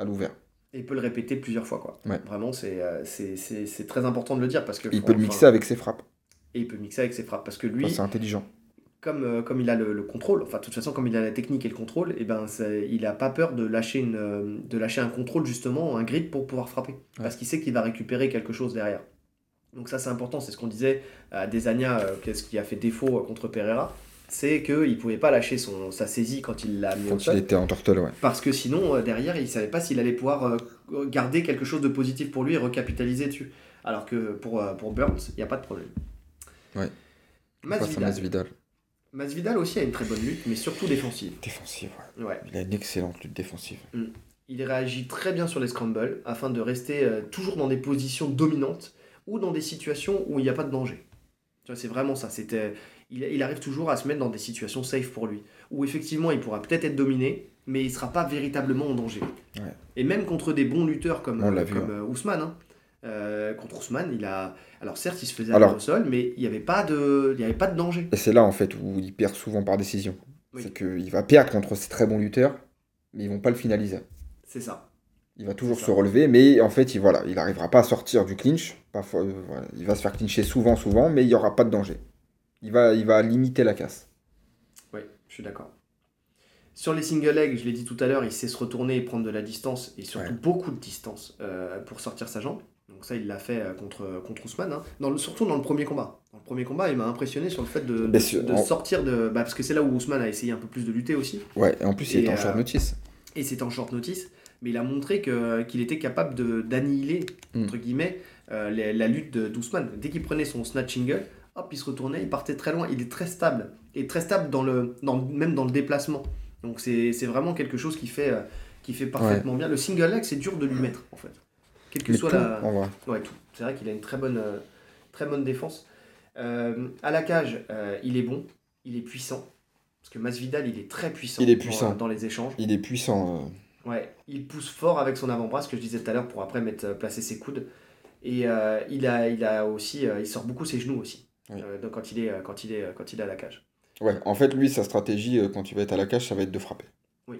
à l'ouvert. Et il peut le répéter plusieurs fois, quoi. Ouais. Vraiment, c'est, euh, c'est, c'est, très important de le dire parce que. Il peut le mixer avec ses frappes. Et il peut mixer avec ses frappes parce que lui, Enfin, c'est intelligent. comme, euh, comme il a le, le contrôle, enfin de toute façon comme il a la technique et le contrôle, et ben ça- il a pas peur de lâcher, une, euh, de lâcher un contrôle justement, un grip pour pouvoir frapper. Parce qu'il sait qu'il va récupérer quelque chose derrière. Donc ça c'est important, c'est ce qu'on disait à Desania, euh, qu'est-ce qui a fait défaut contre Pereira, c'est qu'il pouvait pas lâcher son, sa saisie quand il l'a mis Quand il sol, était en ouais. parce que sinon euh, derrière il savait pas s'il allait pouvoir euh, garder quelque chose de positif pour lui et recapitaliser dessus. Alors que pour, euh, pour Burns, il n'y a pas de problème. Ouais. Masvidal. Masvidal. Masvidal aussi a une très bonne lutte, mais surtout défensive. Défensive, ouais. Ouais. Il a une excellente lutte défensive. Il réagit très bien sur les scrambles afin de rester toujours dans des positions dominantes ou dans des situations où il n'y a pas de danger. Tu vois, c'est vraiment ça. C'était, il, il arrive toujours à se mettre dans des situations safe pour lui, où effectivement il pourra peut-être être dominé, mais il ne sera pas véritablement en danger. Ouais. Et même contre des bons lutteurs comme, l'a euh, vu, comme Ousmane, hein. Euh, contre Ousmane, il a. Alors certes, il se faisait Alors- au sol, mais il n'y avait pas de, il y avait pas de danger. Et c'est là, en fait, où il perd souvent par décision. Oui. C'est qu'il va perdre contre ces très bons lutteurs, mais ils vont pas le finaliser. C'est ça. Il va toujours se relever, mais en fait, il voilà, il n'arrivera pas à sortir du clinch. Pas fo- euh, voilà, il va se faire clincher souvent, souvent, mais il n'y aura pas de danger. Il va, il va limiter la casse. Oui, je suis d'accord. Sur les single legs, je l'ai dit tout à l'heure, il sait se retourner et prendre de la distance, et surtout Ouais. beaucoup de distance euh, pour sortir sa jambe. Donc ça, il l'a fait euh, contre, contre Ousmane, hein. dans le, surtout dans le premier combat. Dans le premier combat, il m'a impressionné sur le fait de, de, Bien sûr, de en- sortir de... bah, parce que c'est là où Ousmane a essayé un peu plus de lutter aussi, Ouais, et en plus, il est en euh, short notice. et c'était en short notice, mais il a montré qu'il était capable d'annihiler, Mm. entre guillemets, euh, la, la lutte d'Ousmane. Dès qu'il prenait son snatch single, hop, il se retournait, il partait très loin. Il est très stable, et très stable dans le, dans, même dans le déplacement. Donc c'est vraiment quelque chose qui fait, euh, qui fait parfaitement bien. Le single leg, c'est dur de lui mettre, en fait. Quelle que Mais soit tout, la... en vrai. Ouais, tout. C'est vrai qu'il a une très bonne, euh, très bonne défense. Euh, à la cage, euh, il est bon, il est puissant. Parce que Masvidal, il est très puissant, Il est dans- puissant. dans les échanges. Il est puissant. Ouais, il pousse fort avec son avant-bras, ce que je disais tout à l'heure, pour après mettre, placer ses coudes. Et il, a, il a aussi, il sort beaucoup ses genoux aussi, Oui. euh, donc quand il est, euh, quand il est, euh, quand il est à la cage. Ouais, en fait, lui, sa stratégie, quand il va être à la cage, ça va être de frapper. Oui,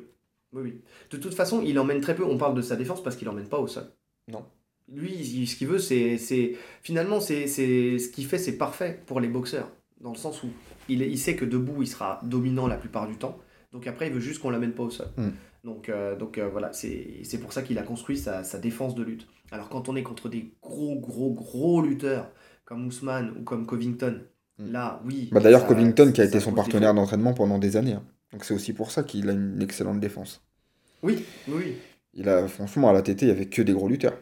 oui. De toute façon, il emmène très peu. On parle de sa défense parce qu'il emmène pas au sol. Non. Lui, il- ce qu'il veut, c'est, c'est finalement, c'est, c'est ce qu'il fait, c'est parfait pour les boxeurs, dans le sens où il, il sait que debout, il sera dominant la plupart du temps. Donc après, il veut juste qu'on l'amène pas au sol. Mm. Donc, euh, donc euh, voilà, c'est, c'est pour ça qu'il a construit sa, sa défense de lutte. Alors quand on est contre des gros, gros, gros lutteurs comme Ousmane ou comme Covington, Mm. là, oui. Bah, D'ailleurs, Covington, qui a été son partenaire d'entraînement pendant des années. hein. Donc c'est aussi pour ça qu'il a une excellente défense. Oui, oui. Il a, franchement, à la TT, il y avait que des gros lutteurs.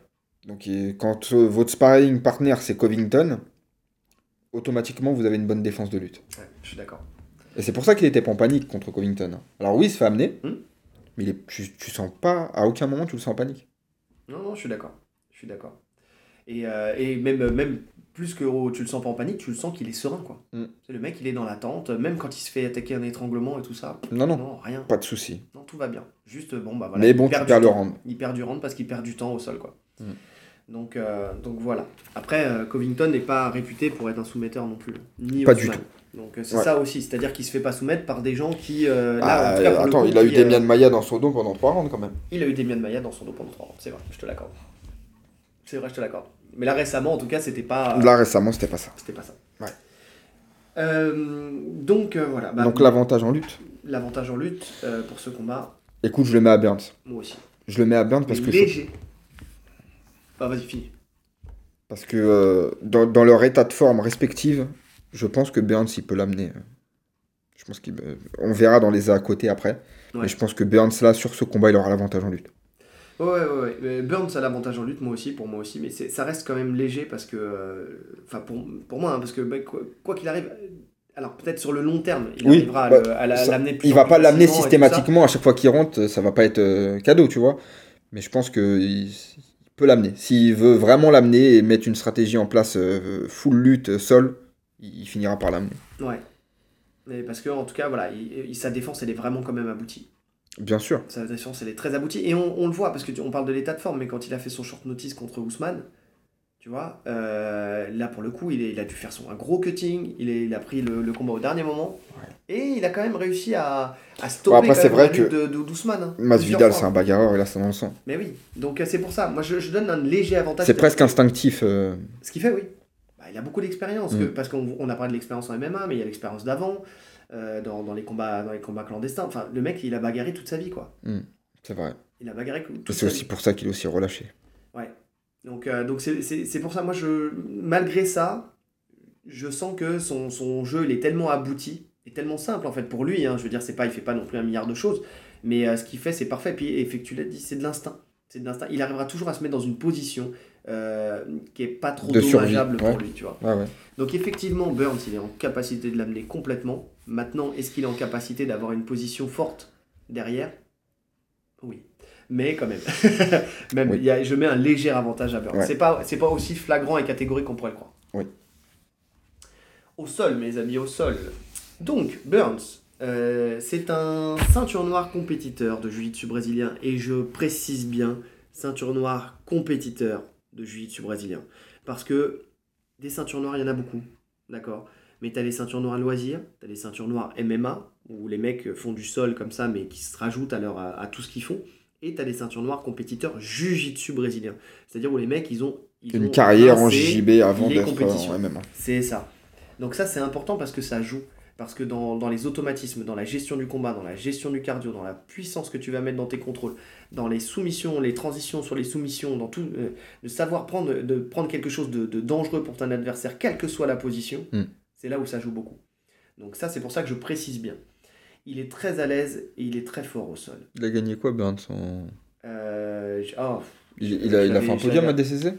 Donc il- quand euh, votre sparring partner, c'est Covington, automatiquement, vous avez une bonne défense de lutte. Ouais, je suis d'accord. Et c'est pour ça qu'il était pas en panique contre Covington. Alors oui, il se fait amener, Hmm. mais il est, tu, tu sens pas, à aucun moment, tu le sens en panique. Non, non, je suis d'accord. Je suis d'accord. Et, euh, et même, même plus que oh, tu le sens pas en panique, tu le sens qu'il est serein, quoi. Mm. C'est le mec, il est dans l'attente, même quand il se fait attaquer un étranglement et tout ça. Non, non, Non, rien. pas de souci. Non, tout va bien. Juste, bon, bah voilà. mais il bon, tu perd du perds le round. Il perd du round parce qu'il perd du temps au sol, quoi. Mm. Donc, euh, donc voilà. Après, euh, Covington n'est pas réputé pour être un soumetteur non plus. Ni Pas du Ousmane. Donc euh, c'est Ouais. ça aussi, c'est-à-dire qu'il se fait pas soumettre par des gens qui. euh, là, Ah, en tout cas, pour le attends, coup, il a eu qui, Demian Maya dans son dos pendant trois rounds quand même. Il a eu Demian Maya dans son dos pendant 3 rounds, c'est vrai, je te l'accorde. C'est vrai, je te l'accorde. Mais là récemment, en tout cas, c'était pas. Là récemment, c'était pas ça. C'était pas ça. Ouais. Euh, donc euh, voilà. bah, Donc l'avantage en lutte. L'avantage en lutte euh, pour ce combat, Écoute, je le mets à Burns. moi aussi. Je le mets à Burns parce que, je- Léger. Ah, vas-y, finis. parce que dans, dans leur état de forme respective, je pense que Burns, il peut l'amener. Je pense qu'il, euh, on verra dans les à côté après. Ouais. Mais je pense que Burns, là, sur ce combat, il aura l'avantage en lutte. Ouais, ouais, ouais. Burns a l'avantage en lutte, moi aussi, pour moi aussi, mais c'est- ça reste quand même léger parce que. euh, Enfin, pour, pour moi, hein, parce que bah, quoi qu'il arrive. Alors, peut-être sur le long terme, il Oui, arrivera à bah, à l'amener plus Il va pas l'amener systématiquement à chaque fois qu'il rentre, ça va pas être euh, cadeau, tu vois. Mais je pense que il il peut l'amener. S'il veut vraiment l'amener et mettre une stratégie en place euh, full lutte, sol, il, il finira par l'amener. Ouais. Mais parce que, en tout cas, voilà, il- il- sa défense, elle est vraiment quand même aboutie. Bien sûr. Sa défense, elle est très aboutie. Et on, on le voit, parce que tu- on parle de l'état de forme, mais quand il a fait son short notice contre Ousmane, tu vois, euh, là, pour le coup, il, est- il a dû faire son, un gros cutting, il, est- il a pris le, le combat au dernier moment, et il a quand même réussi à, à stopper Bon, après, c'est vrai que de, de- d'Ousmane. hein, Masvidal, c'est un bagarreur, et là, c'est dans le sang. Mais oui, donc euh, c'est pour ça. Moi, je, je donne un léger avantage. C'est presque instinctif. euh, Ce qui fait, oui. Bah, il a beaucoup d'expérience, Mm. parce qu'on on a parlé de l'expérience en MMA, mais il y a l'expérience d'avant, euh, dans, dans les combats, dans les combats clandestins. Enfin, le mec, il a bagarré toute sa vie, quoi. c'est vrai. Il a bagarré toute Et C'est vie. aussi pour ça qu'il est aussi relâché. Donc, euh, donc c'est, pour ça, moi, je, malgré ça, je sens que son, son jeu, il est tellement abouti, et tellement simple, en fait, pour lui. Hein, je veux dire, c'est pas, il fait pas non plus un milliard de choses, mais euh, ce qu'il fait, c'est parfait. Puis, effectivement, tu l'as dit, c'est de l'instinct. C'est de l'instinct. Il arrivera toujours à se mettre dans une position euh, qui est pas trop De survie, dommageable pour ouais. lui, tu vois. Ouais, ouais. Donc effectivement, Burns, il est en capacité de l'amener complètement. Maintenant, est-ce qu'il est en capacité d'avoir une position forte derrière? Oui. Mais quand même, même Oui. il y a- je mets un léger avantage à Burns. C'est pas, c'est pas aussi flagrant et catégorique qu'on pourrait le croire. Oui. Au sol, mes amis, au sol. Donc, Burns, euh, c'est un ceinture noire compétiteur de jiu-jitsu brésilien. Et je précise bien, ceinture noire compétiteur de jiu-jitsu brésilien. Parce que des ceintures noires, il y en a beaucoup. D'accord? Mais tu as les ceintures noires loisirs, tu as les ceintures noires MMA, où les mecs font du sol comme ça, mais qui se rajoutent à, leur, à, à tout ce qu'ils font. Et tu as les ceintures noires compétiteurs jiu-jitsu brésilien. C'est-à-dire où les mecs, ils ont. Ils Une ont carrière en JJB avant d'être en MMA. C'est ça. Donc ça, c'est important parce que ça joue. Parce que dans, dans les automatismes, dans la gestion du combat, dans la gestion du cardio, dans la puissance que tu vas mettre dans tes contrôles, dans les soumissions, les transitions sur les soumissions, dans tout, euh, de savoir prendre, de prendre quelque chose de, de dangereux pour ton adversaire, quelle que soit la position, Mm. c'est là où ça joue beaucoup. Donc ça, c'est pour ça que je précise bien. Il est très à l'aise et il est très fort au sol. Il a gagné quoi, Burns en- Euh, oh, il, il a, il a fait un podium à DCC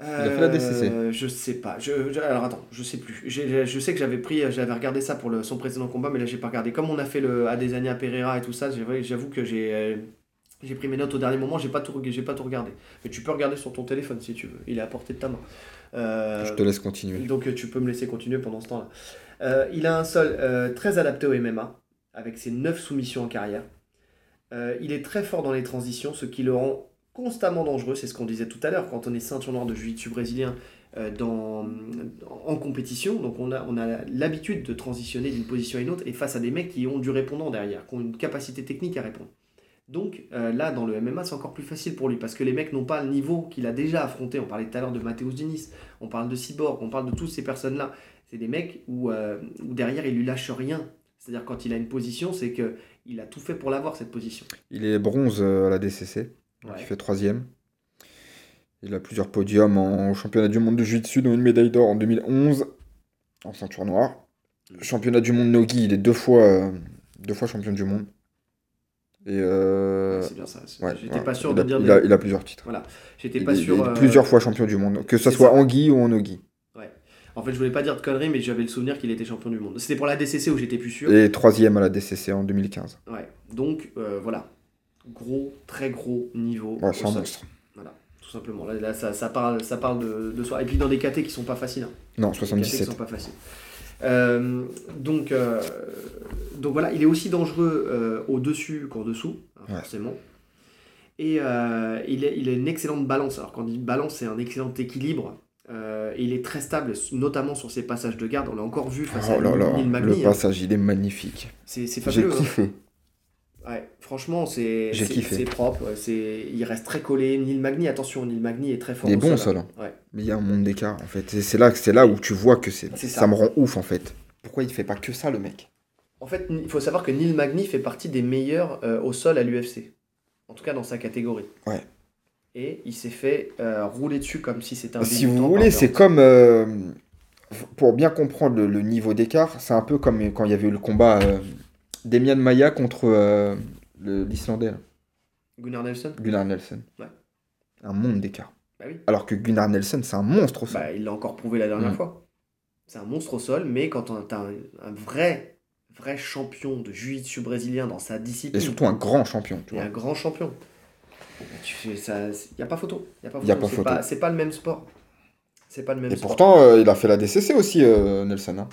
a fait la DCC. Euh, Je sais pas. Je, je- alors attends, je sais plus. Je sais que j'avais pris, j'avais regardé ça pour le, son précédent combat, mais là j'ai pas regardé. Comme on a fait le Adesanya Pereira et tout ça, j'avoue que j'ai euh, j'ai pris mes notes au dernier moment, j'ai pas tout, j'ai pas tout regardé. Mais tu peux regarder sur ton téléphone si tu veux. Il est à portée de ta main. Euh, Je te laisse continuer. donc tu peux me laisser continuer pendant ce temps-là. Euh, il a un sol euh, très adapté au MMA, avec ses 9 soumissions en carrière. Il est très fort dans les transitions, ce qui le rend constamment dangereux. C'est ce qu'on disait tout à l'heure, quand on est ceinture noire de jiu-jitsu brésilien euh, dans, en compétition. Donc on a, on a l'habitude de transitionner d'une position à une autre, et face à des mecs qui ont du répondant derrière, qui ont une capacité technique à répondre. Donc euh, là, dans le MMA, c'est encore plus facile pour lui, parce que les mecs n'ont pas le niveau qu'il a déjà affronté. On parlait tout à l'heure de Mathéus Diniz, on parle de Cyborg, on parle de toutes ces personnes-là. C'est des mecs où, euh, où derrière, il lui lâche rien. C'est-à-dire quand il a une position, c'est que il a tout fait pour l'avoir, cette position. Il est bronze à la DCC. Ouais. Il fait troisième. Il a plusieurs podiums en championnat du monde de jiu-jitsu, dont une médaille d'or en 2011 en ceinture noire. Championnat du monde Nogi, il est deux fois, euh, deux fois champion du monde. Et euh, c'est bien ça. ouais, J'étais voilà. pas sûr il de a, dire. il des- a- il a plusieurs titres. Voilà. J'étais Il pas est- sûr. il est euh, plusieurs fois champion du monde, que ce soit ça. en gi ou en nogi. En fait, je voulais pas dire de conneries, mais j'avais le souvenir qu'il était champion du monde. C'était pour la DCC où j'étais plus sûr. Et troisième à la DCC en 2015. Ouais. Donc euh, voilà, gros, très gros niveau. Ouais, c'est un monstre. Voilà, tout simplement. Là, là, ça, ça parle, ça parle de, de soi. Et puis dans des KT qui sont pas faciles. hein. Non, Des KT qui 77. sont pas faciles. Euh, donc, euh, donc voilà, il est aussi dangereux euh, au-dessus qu'en dessous, hein, Ouais. forcément. Et il, est, il a une excellente balance. Alors quand on dit balance, c'est un excellent équilibre. Et il est très stable, notamment sur ses passages de garde. On l'a encore vu face Oh à là là, Neil le hein. passage, il est magnifique. C'est c'est J'ai fabuleux. hein. Franchement, c'est propre. ouais, c'est il reste très collé. Neil Magny, attention, Neil Magny est très fort. Il est bon au sol, hein. Ouais. Mais il y a un monde d'écart, en fait. C'est là, c'est là où tu vois que c'est, ça. ça me rend ouf, en fait. Pourquoi il fait pas que ça, le mec? En fait, il faut savoir que Neil Magny fait partie des meilleurs euh, au sol à l'UFC. En tout cas, dans sa catégorie. Ouais. Et il s'est fait euh, rouler dessus comme si c'était un Si vous voulez, c'est comme. euh, pour bien comprendre le, le niveau d'écart, c'est un peu comme quand il y avait eu le combat d'Emian Maya contre l'Islandais. Gunnar Nelson Gunnar Nelson. Ouais. Un monde d'écart. Bah oui. Alors que Gunnar Nelson, c'est un monstre au sol. Bah, il l'a encore prouvé la dernière Mm. fois. C'est un monstre au sol, mais quand on- t'as un, un vrai, vrai champion de jiu-jitsu brésilien dans sa Et discipline, surtout un grand champion, tu et un vois. grand champion, tu fais ça, il n'y a pas photo. Il a pas Y a photo. pas C'est photo. pas, c'est pas le même sport. C'est pas le même Et sport. pourtant, euh, il a fait la DCC aussi, euh, Nelson. hein.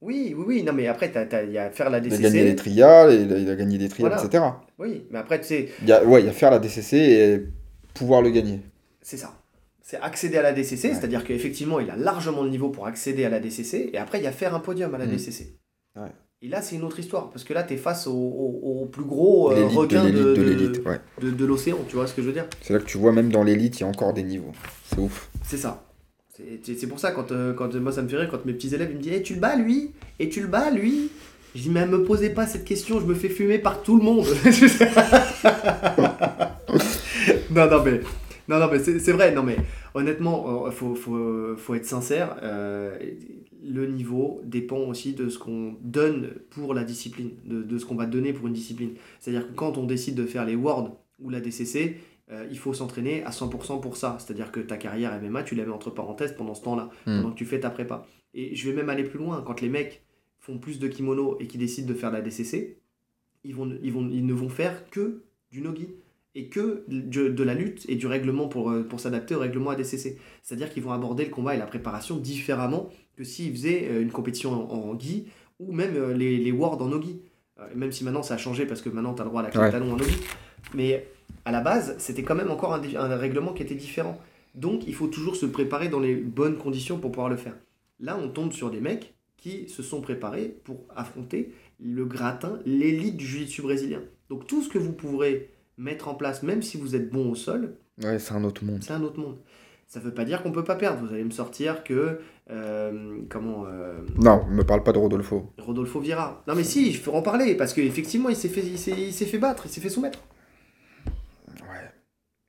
Oui, oui, oui. Non, mais après, il y a faire la Il a DCC. gagné les trials, il a, il a gagné des trials, Voilà. etc. Oui, mais après, tu sais, Il y a, ouais, il y a faire la DCC et pouvoir le gagner. c'est ça. C'est accéder à la DCC, Ouais. c'est-à-dire qu'effectivement, il a largement le niveau pour accéder à la DCC, et après, il y a faire un podium à la Mm. DCC. Ouais. Et là, c'est une autre histoire, parce que là, tu es face au, au- au plus gros euh, requin ouais. de- de l'océan, tu vois ce que je veux dire? C'est là que tu vois, même dans l'élite, il y a encore des niveaux. C'est ouf. C'est ça. C'est- pour ça, quand, euh, quand moi, ça me fait rire, quand mes petits élèves me disent Eh, Tu le bats, lui? Et tu le bats, lui? Je dis Mais me posez pas cette question, je me fais fumer par tout le monde. non, non, mais, non, non, mais c'est vrai. Non, mais honnêtement, il faut, faut, être sincère. euh, le niveau dépend aussi de ce qu'on donne pour la discipline, de, de ce qu'on va donner pour une discipline. C'est-à-dire que quand on décide de faire les Worlds ou la DCC, euh, il faut s'entraîner à 100% pour ça. C'est-à-dire que ta carrière MMA, tu la mets entre parenthèses pendant ce temps-là, Hmm. pendant que tu fais ta prépa. Et je vais même aller plus loin. Quand les mecs font plus de kimono et qui décident de faire la DCC, ils, vont, ils, vont, ils ne vont faire que du nogi et que de, de la lutte et du règlement pour, euh, pour s'adapter au règlement ADCC. C'est-à-dire qu'ils vont aborder le combat et la préparation différemment que s'ils faisaient euh, une compétition en, en gi ou même les, les wards en nogi. Même si maintenant ça a changé parce que maintenant tu as le droit à la clé Ouais. de talon en nogi. Mais à la base, c'était quand même encore un, règlement qui était différent. Donc il faut toujours se préparer dans les bonnes conditions pour pouvoir le faire. Là, on tombe sur des mecs qui se sont préparés pour affronter le gratin, l'élite du jiu-jitsu brésilien. Donc tout ce que vous pourrez mettre en place, même si vous êtes bon au sol, Ouais, c'est un autre monde. c'est un autre monde. Ça veut pas dire qu'on peut pas perdre. Vous allez me sortir que euh, comment euh, Non, me parle pas de Rodolfo. Rodolfo Vieira. Non mais si, je peux en parler parce qu'effectivement il s'est fait, il s'est fait battre, il s'est fait soumettre.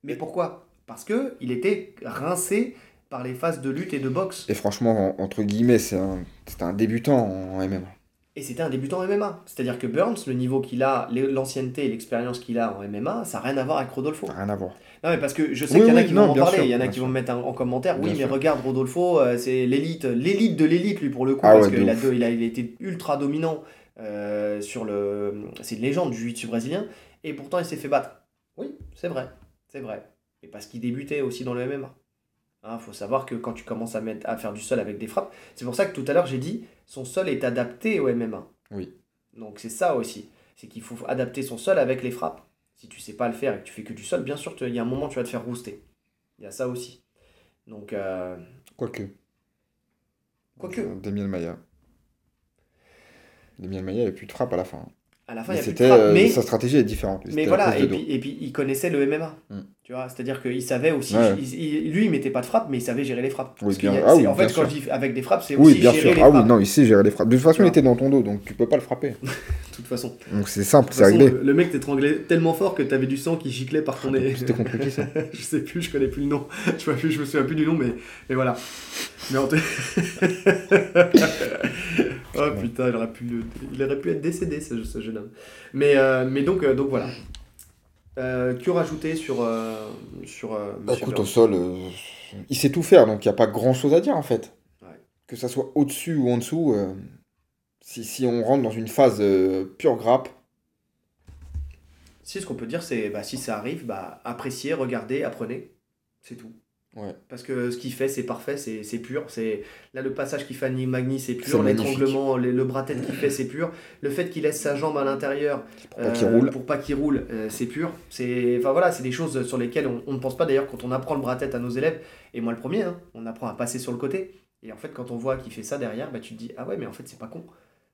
Mais pourquoi? Parce que il était rincé par les phases de lutte et de boxe. Et franchement, en- entre guillemets, c'est un, c'était un débutant en MMA. Et c'était un débutant en MMA. C'est-à-dire que Burns, le niveau qu'il a, l'ancienneté et l'expérience qu'il a en MMA, ça n'a rien à voir avec Rodolfo. Ça n'a rien à voir. Non mais parce que je sais Oui, qu'il y en a oui, qui non, vont en parler, sûr, il y en a qui sûr. vont mettre en, en commentaire, oui Bien mais sûr. regarde Rodolfo, euh, c'est l'élite, l'élite de l'élite lui pour le coup, Ah parce ouais, qu'il a, il a, il a été ultra dominant euh, sur le... C'est une légende du jiu-jitsu brésilien, et pourtant il s'est fait battre. Oui, c'est vrai, c'est vrai. Et parce qu'il débutait aussi dans le MMA. Il faut savoir que quand tu commences à, mettre, à faire du sol avec des frappes, c'est pour ça que tout à l'heure j'ai dit, son sol est adapté au MMA. Oui. Donc c'est ça aussi, c'est qu'il faut adapter son sol avec les frappes. Si tu sais pas le faire et que tu fais que du sol, bien sûr, il y a un moment tu vas te faire rouster. Il y a ça aussi. Donc, euh, Quoique. Quoique. Damien Maya. Damien Maya, il n'y a plus de frappe à la fin. À la fin, Mais il y a plus de c'était, frappe. euh, Mais, sa stratégie est différente. mais voilà, et puis, dos. et puis il connaissait le MMA. Mm. Tu vois, c'est-à-dire qu'il savait aussi, Ouais. il- il- lui il mettait pas de frappe, mais il savait gérer les frappes. Oui, bien- a- ah oui, en fait, bien quand sûr. je dis avec des frappes, c'est Oui, aussi bien gérer sûr. les Ah oui, non, il sait gérer les frappes. De toute façon, il était dans ton dos, donc tu peux pas le frapper. De toute façon. Donc c'est simple, c'est réglé. le, le mec t'étranglait tellement fort que t'avais du sang qui giclait par ton nez. C'était qui ça je sais plus, je connais plus le nom. Je, vois plus, je me souviens plus du nom, mais, mais voilà. Mais en tout- oh putain, il aurait, pu, le- il aurait pu être décédé, ce, ce jeune homme. Mais, euh, mais donc, euh, donc voilà. Euh, que rajouter sur, euh, sur euh, Bah, écoute, Burns au sol, euh, il sait tout faire, donc il n'y a pas grand chose à dire en fait. Ouais. Que ça soit au-dessus ou en dessous, si, si on rentre dans une phase pure grappe, Si, ce qu'on peut dire, c'est bah, si ça arrive, bah, appréciez, regardez, apprenez. C'est tout. Ouais. Parce que ce qu'il fait, c'est parfait, c'est c'est pur. C'est Là, le passage qu'il fait à Magni, c'est pur. L'étranglement, le, le bras tête qu'il fait, c'est pur. Le fait qu'il laisse sa jambe à l'intérieur pour pas qu'il euh, roule. pour pas qu'il roule, euh, c'est pur. C'est enfin voilà, c'est des choses sur lesquelles on, on ne pense pas d'ailleurs quand on apprend le bras tête à nos élèves. Et moi le premier, hein, on apprend à passer sur le côté. Et en fait, quand on voit qu'il fait ça derrière, bah, tu te dis ah ouais, mais en fait c'est pas con.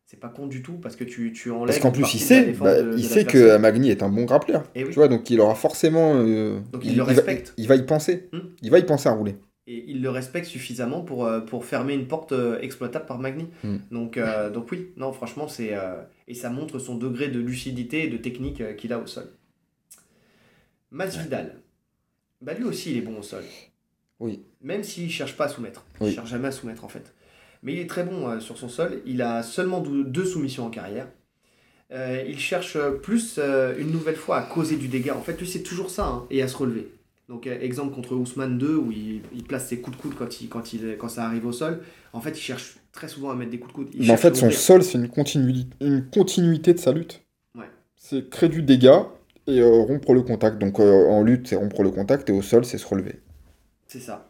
C'est pas con du tout parce que tu, tu enlèves. Parce qu'en plus, il sait, bah, de- de il sait que. Magni est un bon grappleur. Et oui. Tu vois, donc il aura forcément. euh, Donc il le va- respecte. il va y penser. Hmm. Il va y penser à rouler. Et il le respecte suffisamment pour, euh, pour fermer une porte euh, exploitable par Magni. Mm. Donc, euh, donc oui, non, franchement, c'est. euh, et ça montre son degré de lucidité et de technique qu'il a au sol. Masvidal. Bah lui aussi, il est bon au sol. Oui. Même s'il cherche pas à soumettre. Il Oui. cherche jamais à soumettre, en fait. Mais il est très bon euh, sur son sol. Il a seulement deux soumissions en carrière. euh, il cherche plus euh, une nouvelle fois à causer du dégât. En fait, lui, c'est toujours ça, hein, et à se relever. Donc, euh, exemple contre Ousmane 2, où il, il place ses coups de coude quand, il, quand, il, quand ça arrive au sol. En fait, il cherche très souvent à mettre des coups de coude. Il Mais en fait, son sol, c'est une, une continuité de sa lutte. Ouais. C'est créer du dégât et rompre le contact. Donc en lutte, c'est rompre le contact et au sol, c'est se relever. C'est ça.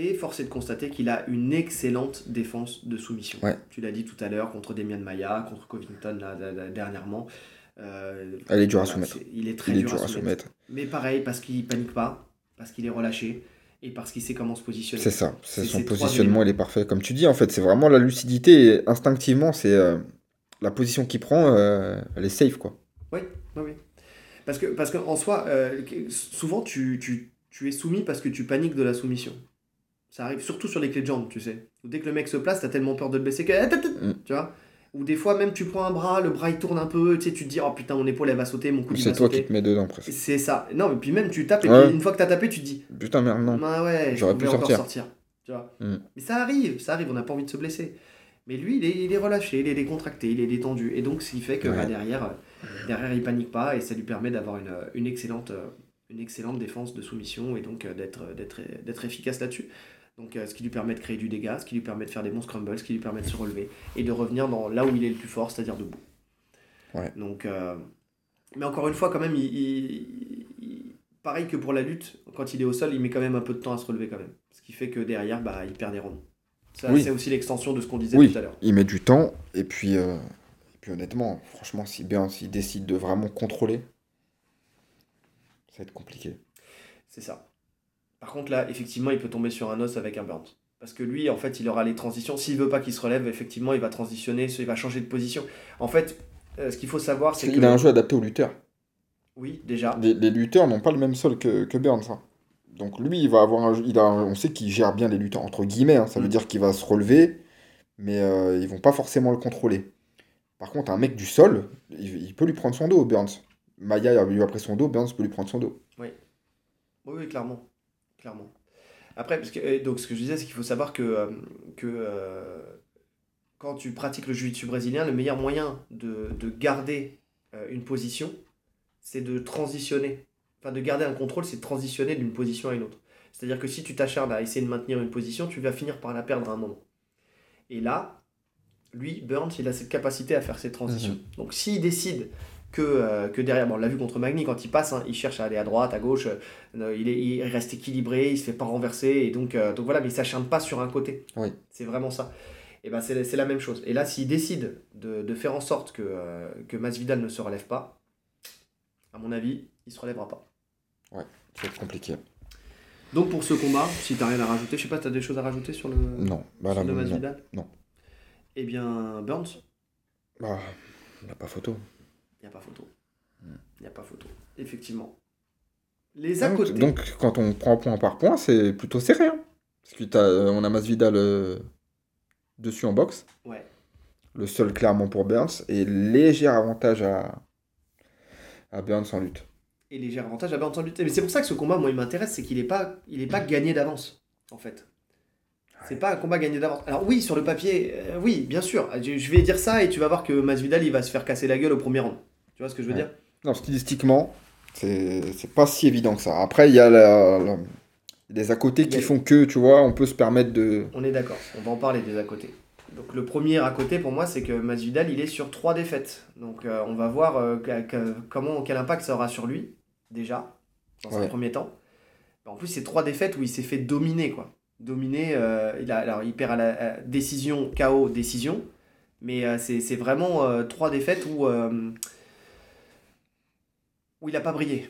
Et force est de constater qu'il a une excellente défense de soumission. Ouais. Tu l'as dit tout à l'heure, contre Demian Maia, contre Covington là, dernièrement. Euh, Elle est dure à soumettre. Il est très Il est dur, à soumettre. Mais pareil, parce qu'il panique pas, parce qu'il est relâché, et parce qu'il sait comment se positionner. C'est ça. C'est son positionnement, il est parfait. Comme tu dis, en fait, c'est vraiment la lucidité. Et instinctivement, c'est euh, la position qu'il prend, euh, elle est safe, quoi. Oui, oui, oui. Parce que, parce qu'en soi, euh, souvent, tu, tu, tu es soumis parce que tu paniques de la soumission. Ça arrive surtout sur les clés de jambes, tu sais. Dès que le mec se place, t'as tellement peur de le blesser que... ah, Mm. Tu vois Ou des fois, même, tu prends un bras, le bras, il tourne un peu, tu sais, tu te dis, oh putain, mon épaule, elle va sauter, mon il C'est toi sauter. qui te mets dedans, presque. C'est ça. Non, mais puis même, tu tapes, et Ouais. puis une fois que t'as tapé, tu te dis, Putain, merde, non. ah ouais, J'aurais pu sortir. sortir. Tu vois Mm. Mais ça arrive, ça arrive, on n'a pas envie de se blesser. Mais lui, il est, il est relâché, il est décontracté, il est détendu. Et donc, ce qui fait que Ouais. bah, derrière, euh, derrière, il panique pas et ça lui permet d'avoir une, une, excellente, euh, une excellente défense de soumission et donc euh, d'être d'être d'être efficace là-dessus. Donc, euh, ce qui lui permet de créer du dégât, ce qui lui permet de faire des bons scrambles, ce qui lui permet de se relever et de revenir dans, là où il est le plus fort, c'est-à-dire debout. Ouais. Donc, euh, mais encore une fois, quand même, il, il- il- pareil que pour la lutte, quand il est au sol, il met quand même un peu de temps à se relever quand même. Ce qui fait que derrière, bah, il perd des rondes. Ça, Oui. c'est aussi l'extension de ce qu'on disait Oui, tout à l'heure. il met du temps. Et puis, euh, et puis honnêtement, franchement, si Burns il décide de vraiment contrôler, ça va être compliqué. C'est ça. Par contre, là, effectivement, il peut tomber sur un os avec un Burns. Parce que lui, en fait, il aura les transitions. S'il veut pas qu'il se relève, effectivement, il va transitionner, il va changer de position. En fait, euh, ce qu'il faut savoir, c'est que. Il a un jeu adapté aux lutteurs. Oui, déjà. Les, les lutteurs n'ont pas le même sol que, que Burns. hein. Donc lui, il va avoir un, il a, un- on sait qu'il gère bien les lutteurs, entre guillemets. hein. Ça veut Mm. dire qu'il va se relever, mais euh, ils vont pas forcément le contrôler. Par contre, un mec du sol, il, il peut lui prendre son dos, Burns. Maya lui a pris son dos, Burns peut lui prendre son dos. Oui, oui, clairement. Clairement. Après, parce que, donc, ce que je disais, c'est qu'il faut savoir que, euh, que euh, quand tu pratiques le jiu-jitsu brésilien, le meilleur moyen de, de garder euh, une position, c'est de transitionner. Enfin, de garder un contrôle, c'est de transitionner d'une position à une autre. C'est-à-dire que si tu t'acharnes à essayer de maintenir une position, tu vas finir par la perdre à un moment. Et là, lui, Burns, il a cette capacité à faire ces transitions. Donc s'il décide que, euh, que derrière, bon, on l'a vu contre Magny, quand il passe, hein, il cherche à aller à droite, à gauche, euh, il, est, il reste équilibré, il se fait pas renverser, et donc, euh, donc voilà, mais il s'acharne pas sur un côté. Oui. C'est vraiment ça. Et ben c'est la même chose. Et là, s'il décide de, de faire en sorte que, euh, que Masvidal ne se relève pas, à mon avis, il se relèvera pas. Ça va être compliqué. Donc pour ce combat, si t'as rien à rajouter, je sais pas, t'as des choses à rajouter sur le, Non, bah là, sur le. Masvidal? Non. Eh bien, Burns, Bah, il n'y a pas photo. Il n'y a pas photo. Hmm. Il n'y a pas photo. Effectivement. Les à Donc, côté. donc, quand on prend point par point, c'est plutôt serré. hein. Parce que t'as, euh, on a Masvidal euh, dessus en boxe. Ouais. Le seul clairement pour Burns. Et léger avantage à, à Burns en lutte. Et léger avantage à Burns en lutte. Mais c'est pour ça que ce combat, moi, il m'intéresse, c'est qu'il n'est pas, il est pas gagné d'avance, en fait. C'est pas un combat gagné d'avance. Alors oui, sur le papier, euh, oui, bien sûr. Je, je vais dire ça et tu vas voir que Masvidal, il va se faire casser la gueule au premier round. Tu vois ce que je veux Ouais. dire? Non, stylistiquement, c'est pas si évident que ça. Après, il y a la- la- des à côté a- qui font que, tu vois, on peut se permettre de. On est d'accord. On va en parler des à côté. Donc le premier à côté pour moi, c'est que Masvidal, il est sur trois défaites. Donc euh, on va voir euh, que- que- comment, quel impact ça aura sur lui, déjà, dans un Ouais. premier temps. En plus, c'est trois défaites où il s'est fait dominer, quoi. Dominer, euh, il, a, alors, il perd à la à décision, KO, décision. Mais euh, c'est c'est vraiment trois défaites où, où il n'a pas brillé.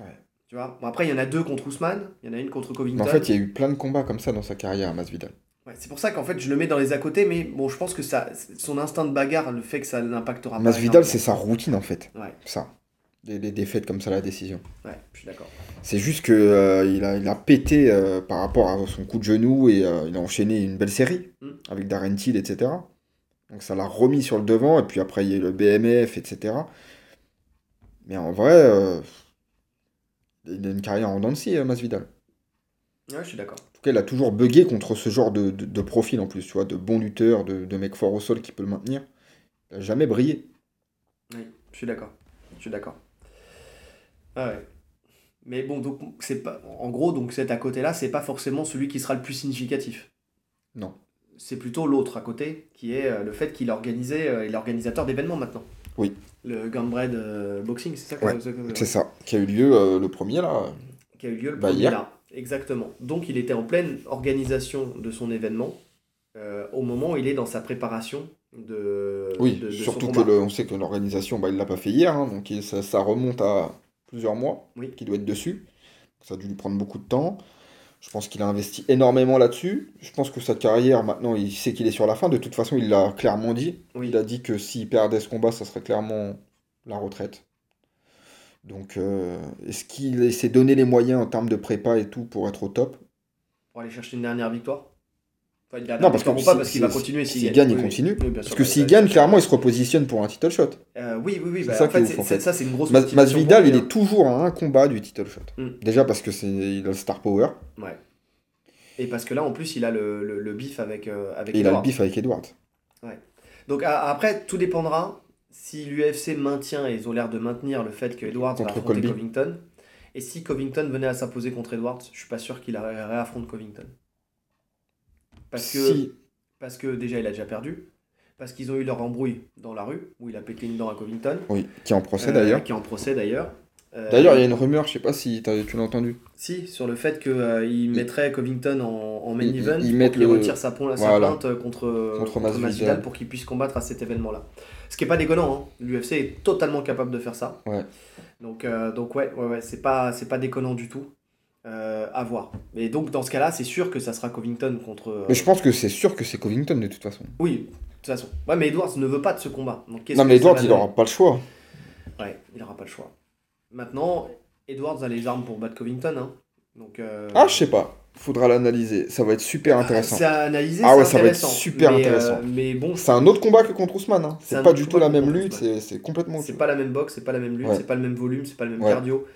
Ouais. Tu vois? Bon, Après, il y en a deux contre Ousmane, il y en a une contre Covington. Mais en fait, il y a eu plein de combats comme ça dans sa carrière, Masvidal. Ouais, c'est pour ça qu'en fait je le mets dans les à côté, mais bon, je pense que ça, son instinct de bagarre, le fait que ça n'impactera pas. Masvidal, c'est sa routine en fait. Ouais. Ça. Des, des défaites comme ça, la décision. Ouais, je suis d'accord. C'est juste que euh, il, a, il a pété euh, par rapport à son coup de genou et euh, il a enchaîné une belle série Mm. avec Darren Till, etc. Donc ça l'a remis sur le devant et puis après il y a eu le BMF, etc. Mais en vrai, euh, il a une carrière en dents de scie, euh, Masvidal. Ouais, je suis d'accord. En tout cas, il a toujours bugué contre ce genre de, de, de profil en plus, tu vois, de bons lutteurs, de, de mecs forts au sol qui peut le maintenir. Il n'a jamais brillé. Oui, je suis d'accord. Je suis d'accord. Ah ouais. Mais bon, donc c'est pas. En gros, donc cet à côté-là, c'est pas forcément celui qui sera le plus significatif. Non. C'est plutôt l'autre à côté, qui est euh, le fait qu'il a organisé, il est organisateur d'événements maintenant. Oui. Le Gunbread euh, Boxing, c'est ça que- Ouais, C'est ça, qui a eu lieu euh, le premier là. qui a eu lieu le Bah, premier hier. là. Exactement. Donc il était en pleine organisation de son événement euh, au moment où il est dans sa préparation de. Oui, de- de son surtout que combat. le- on sait que l'organisation, bah, il l'a pas fait hier, hein, donc il- ça, ça remonte à plusieurs mois Oui. qu'il doit être dessus. Ça a dû lui prendre beaucoup de temps. Je pense qu'il a investi énormément là-dessus. Je pense que sa carrière, maintenant, il sait qu'il est sur la fin. De toute façon, il l'a clairement dit. Oui. Il a dit que s'il perdait ce combat, ça serait clairement la retraite. Donc, euh, est-ce qu'il s'est donné les moyens en termes de prépa et tout pour être au top? Pour aller chercher une dernière victoire? Enfin, dernière Non, parce que pas, parce qu'il va continuer s'il gagne, il continue. oui, bien sûr, Parce que bah, s'il gagne, clairement, il se repositionne pour un title shot. Euh, oui, oui, oui. Bah, ça en fait, ouf, c'est- en c'est- fait. ça, c'est une grosse Mas- Masvidal, il est toujours à un combat du title shot. Mm. Déjà parce que c'est il a le star power Ouais. Et parce que là, en plus, il a le, le, le bif avec, euh, avec et il a le Edward. bif avec Edward. Donc a- après, tout dépendra si l'UFC maintient, et ils ont l'air de maintenir le fait que Edwards va affronter. Covington. Et si Covington venait à s'imposer contre Edwards, je suis pas sûr qu'il ré- réaffronte Covington. Parce que, Si- parce que déjà, il a déjà perdu. Parce qu'ils ont eu leur embrouille dans la rue, où il a pété une dent à Covington. Oui, qui est en procès Euh, d'ailleurs. Qui est en procès d'ailleurs. Euh, D'ailleurs, il y a une rumeur, je sais pas si tu l'as entendu. Si, sur le fait qu'il mettrait Covington en, en main Ils- event mettent qu'il le- retire sa, pon- sa Voilà. plainte contre, Contre contre Masvidal. Masvidal pour qu'il puisse combattre à cet événement-là. Ce qui est pas déconnant, hein. l'UFC est totalement capable de faire ça. Ouais. Donc, euh, donc ouais, ouais, ouais c'est pas, pas déconnant du tout. Euh, à voir. Et donc dans ce cas-là, c'est sûr que ça sera Covington contre. euh, Mais je pense que c'est sûr que c'est Covington de toute façon. Oui, de toute façon. Ouais, mais Edwards ne veut pas de ce combat. Donc, Non, mais ça Edward, va il donner aura pas le choix. Ouais, il aura pas le choix. Maintenant, Edwards a les armes pour battre Covington. Hein. Donc, euh, Ah, je sais pas. Faudra l'analyser. Ça va être super intéressant. C'est à analyser, Ah ouais, ça va être super Mais, intéressant. euh, mais bon, C'est un autre combat que contre Ousmane. Hein. C'est pas du tout la même lutte. C'est complètement c'est pas la même boxe, c'est pas la même lutte, Ouais. c'est pas le même volume, c'est pas le même Ouais. cardio.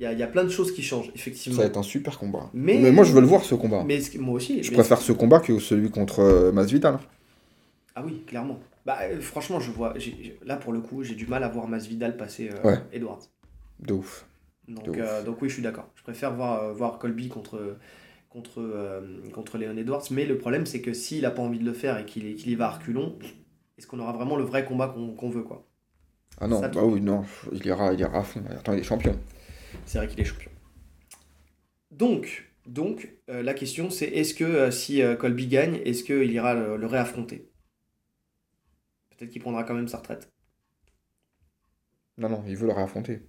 Il y y a plein de choses qui changent, Ça effectivement. va être un super combat. Mais- Mais, moi, je veux le voir ce combat. Mais moi aussi. Je mais- préfère ce combat que celui contre euh, Masvidal. Ah oui, clairement. Bah, euh, franchement, je vois. là, pour le coup, j'ai du mal à voir Masvidal passer euh, Ouais. Edwards. De ouf. Donc, De ouf. euh, donc oui, je suis d'accord. Je préfère voir, voir Colby contre, contre, contre Leon Edwards. Mais le problème, c'est que s'il a pas envie de le faire et qu'il y va à reculons, est-ce qu'on aura vraiment le vrai combat qu'on veut quoi? Ah non, Ça, bah oui, non. Il ira, il ira à fond. Attends, il est champion. C'est vrai qu'il est champion. Donc, donc euh, la question c'est est-ce que euh, si euh, Colby gagne, est-ce qu'il ira le, le réaffronter? Peut-être qu'il prendra quand même sa retraite. Non, non, il veut le réaffronter.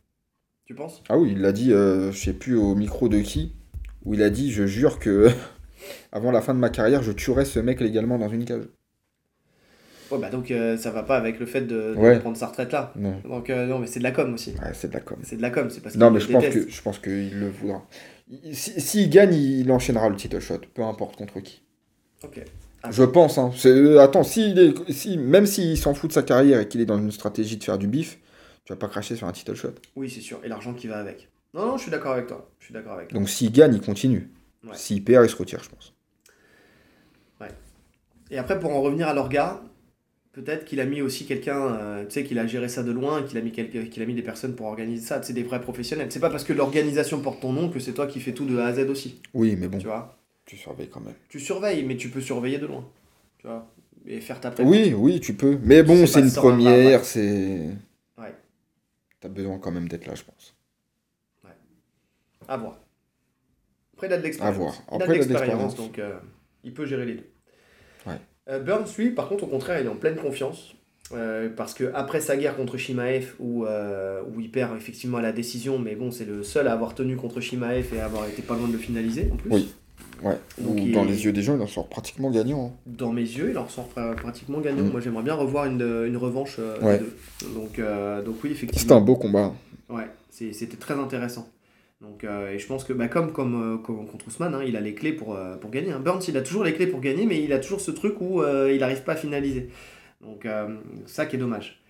Tu penses? Ah oui, il l'a dit, je sais plus au micro de qui, où il a dit Je jure que avant la fin de ma carrière, je tuerai ce mec légalement dans une cage. Ouais, bah donc euh, ça va pas avec le fait de, de Ouais. prendre sa retraite là. Non, Donc euh, non, mais c'est de la com aussi. ouais, c'est de la com. C'est de la com, c'est parce Non, qu'il mais je pense que je pense qu'il le voudra. Il- si- S'il gagne, il enchaînera le title shot, peu importe contre qui. Ok. Ah, Je pense. Hein. Euh, attends, s'il est, si, même s'il s'en fout de sa carrière et qu'il est dans une stratégie de faire du bif, tu vas pas cracher sur un title shot. Oui, c'est sûr. Et l'argent qui va avec. Non, non, je suis d'accord avec toi. Je suis d'accord avec toi. Donc s'il gagne, il continue. Ouais. S'il perd, il se retire, je pense. Et après, pour en revenir à l'orga, peut-être qu'il a mis aussi quelqu'un, euh, tu sais, qu'il a géré ça de loin, qu'il a mis quelqu'un, qu'il a mis des personnes pour organiser ça, c'est des vrais professionnels. C'est pas parce que l'organisation porte ton nom que c'est toi qui fais tout de A à Z aussi, Oui, mais bon, tu vois. tu surveilles quand même. Tu surveilles, mais tu peux surveiller de loin, tu vois, et faire ta prépa. Oui, oui, tu peux. Mais bon, c'est une première, c'est. Ouais. T'as besoin quand même d'être là, je pense. À voir. Après, il a de l'expérience. À voir. Il a Après, de l'expérience. donc euh, il peut gérer les deux. Ouais. Euh, Burns, lui, par contre, au contraire, il est en pleine confiance. euh, parce que après sa guerre contre Shimaev, où, euh, où il perd effectivement la décision, mais bon, c'est le seul à avoir tenu contre Shimaev et à avoir été pas loin de le finaliser en plus. Oui. Ouais. Donc, Ou dans les yeux des gens, il en sort pratiquement gagnant. hein. Dans mes yeux, il en ressort pra- pratiquement gagnant. Mm. Moi, j'aimerais bien revoir une, une revanche euh, des Ouais. deux. Donc, donc oui, effectivement. C'était un beau combat. Ouais, c'était très intéressant. Donc, euh, et je pense que bah, comme, comme, euh, comme contre Ousmane, hein, il a les clés pour, euh, pour gagner. hein. Burns, il a toujours les clés pour gagner, mais il a toujours ce truc où euh, il n'arrive pas à finaliser. Donc ça qui est dommage.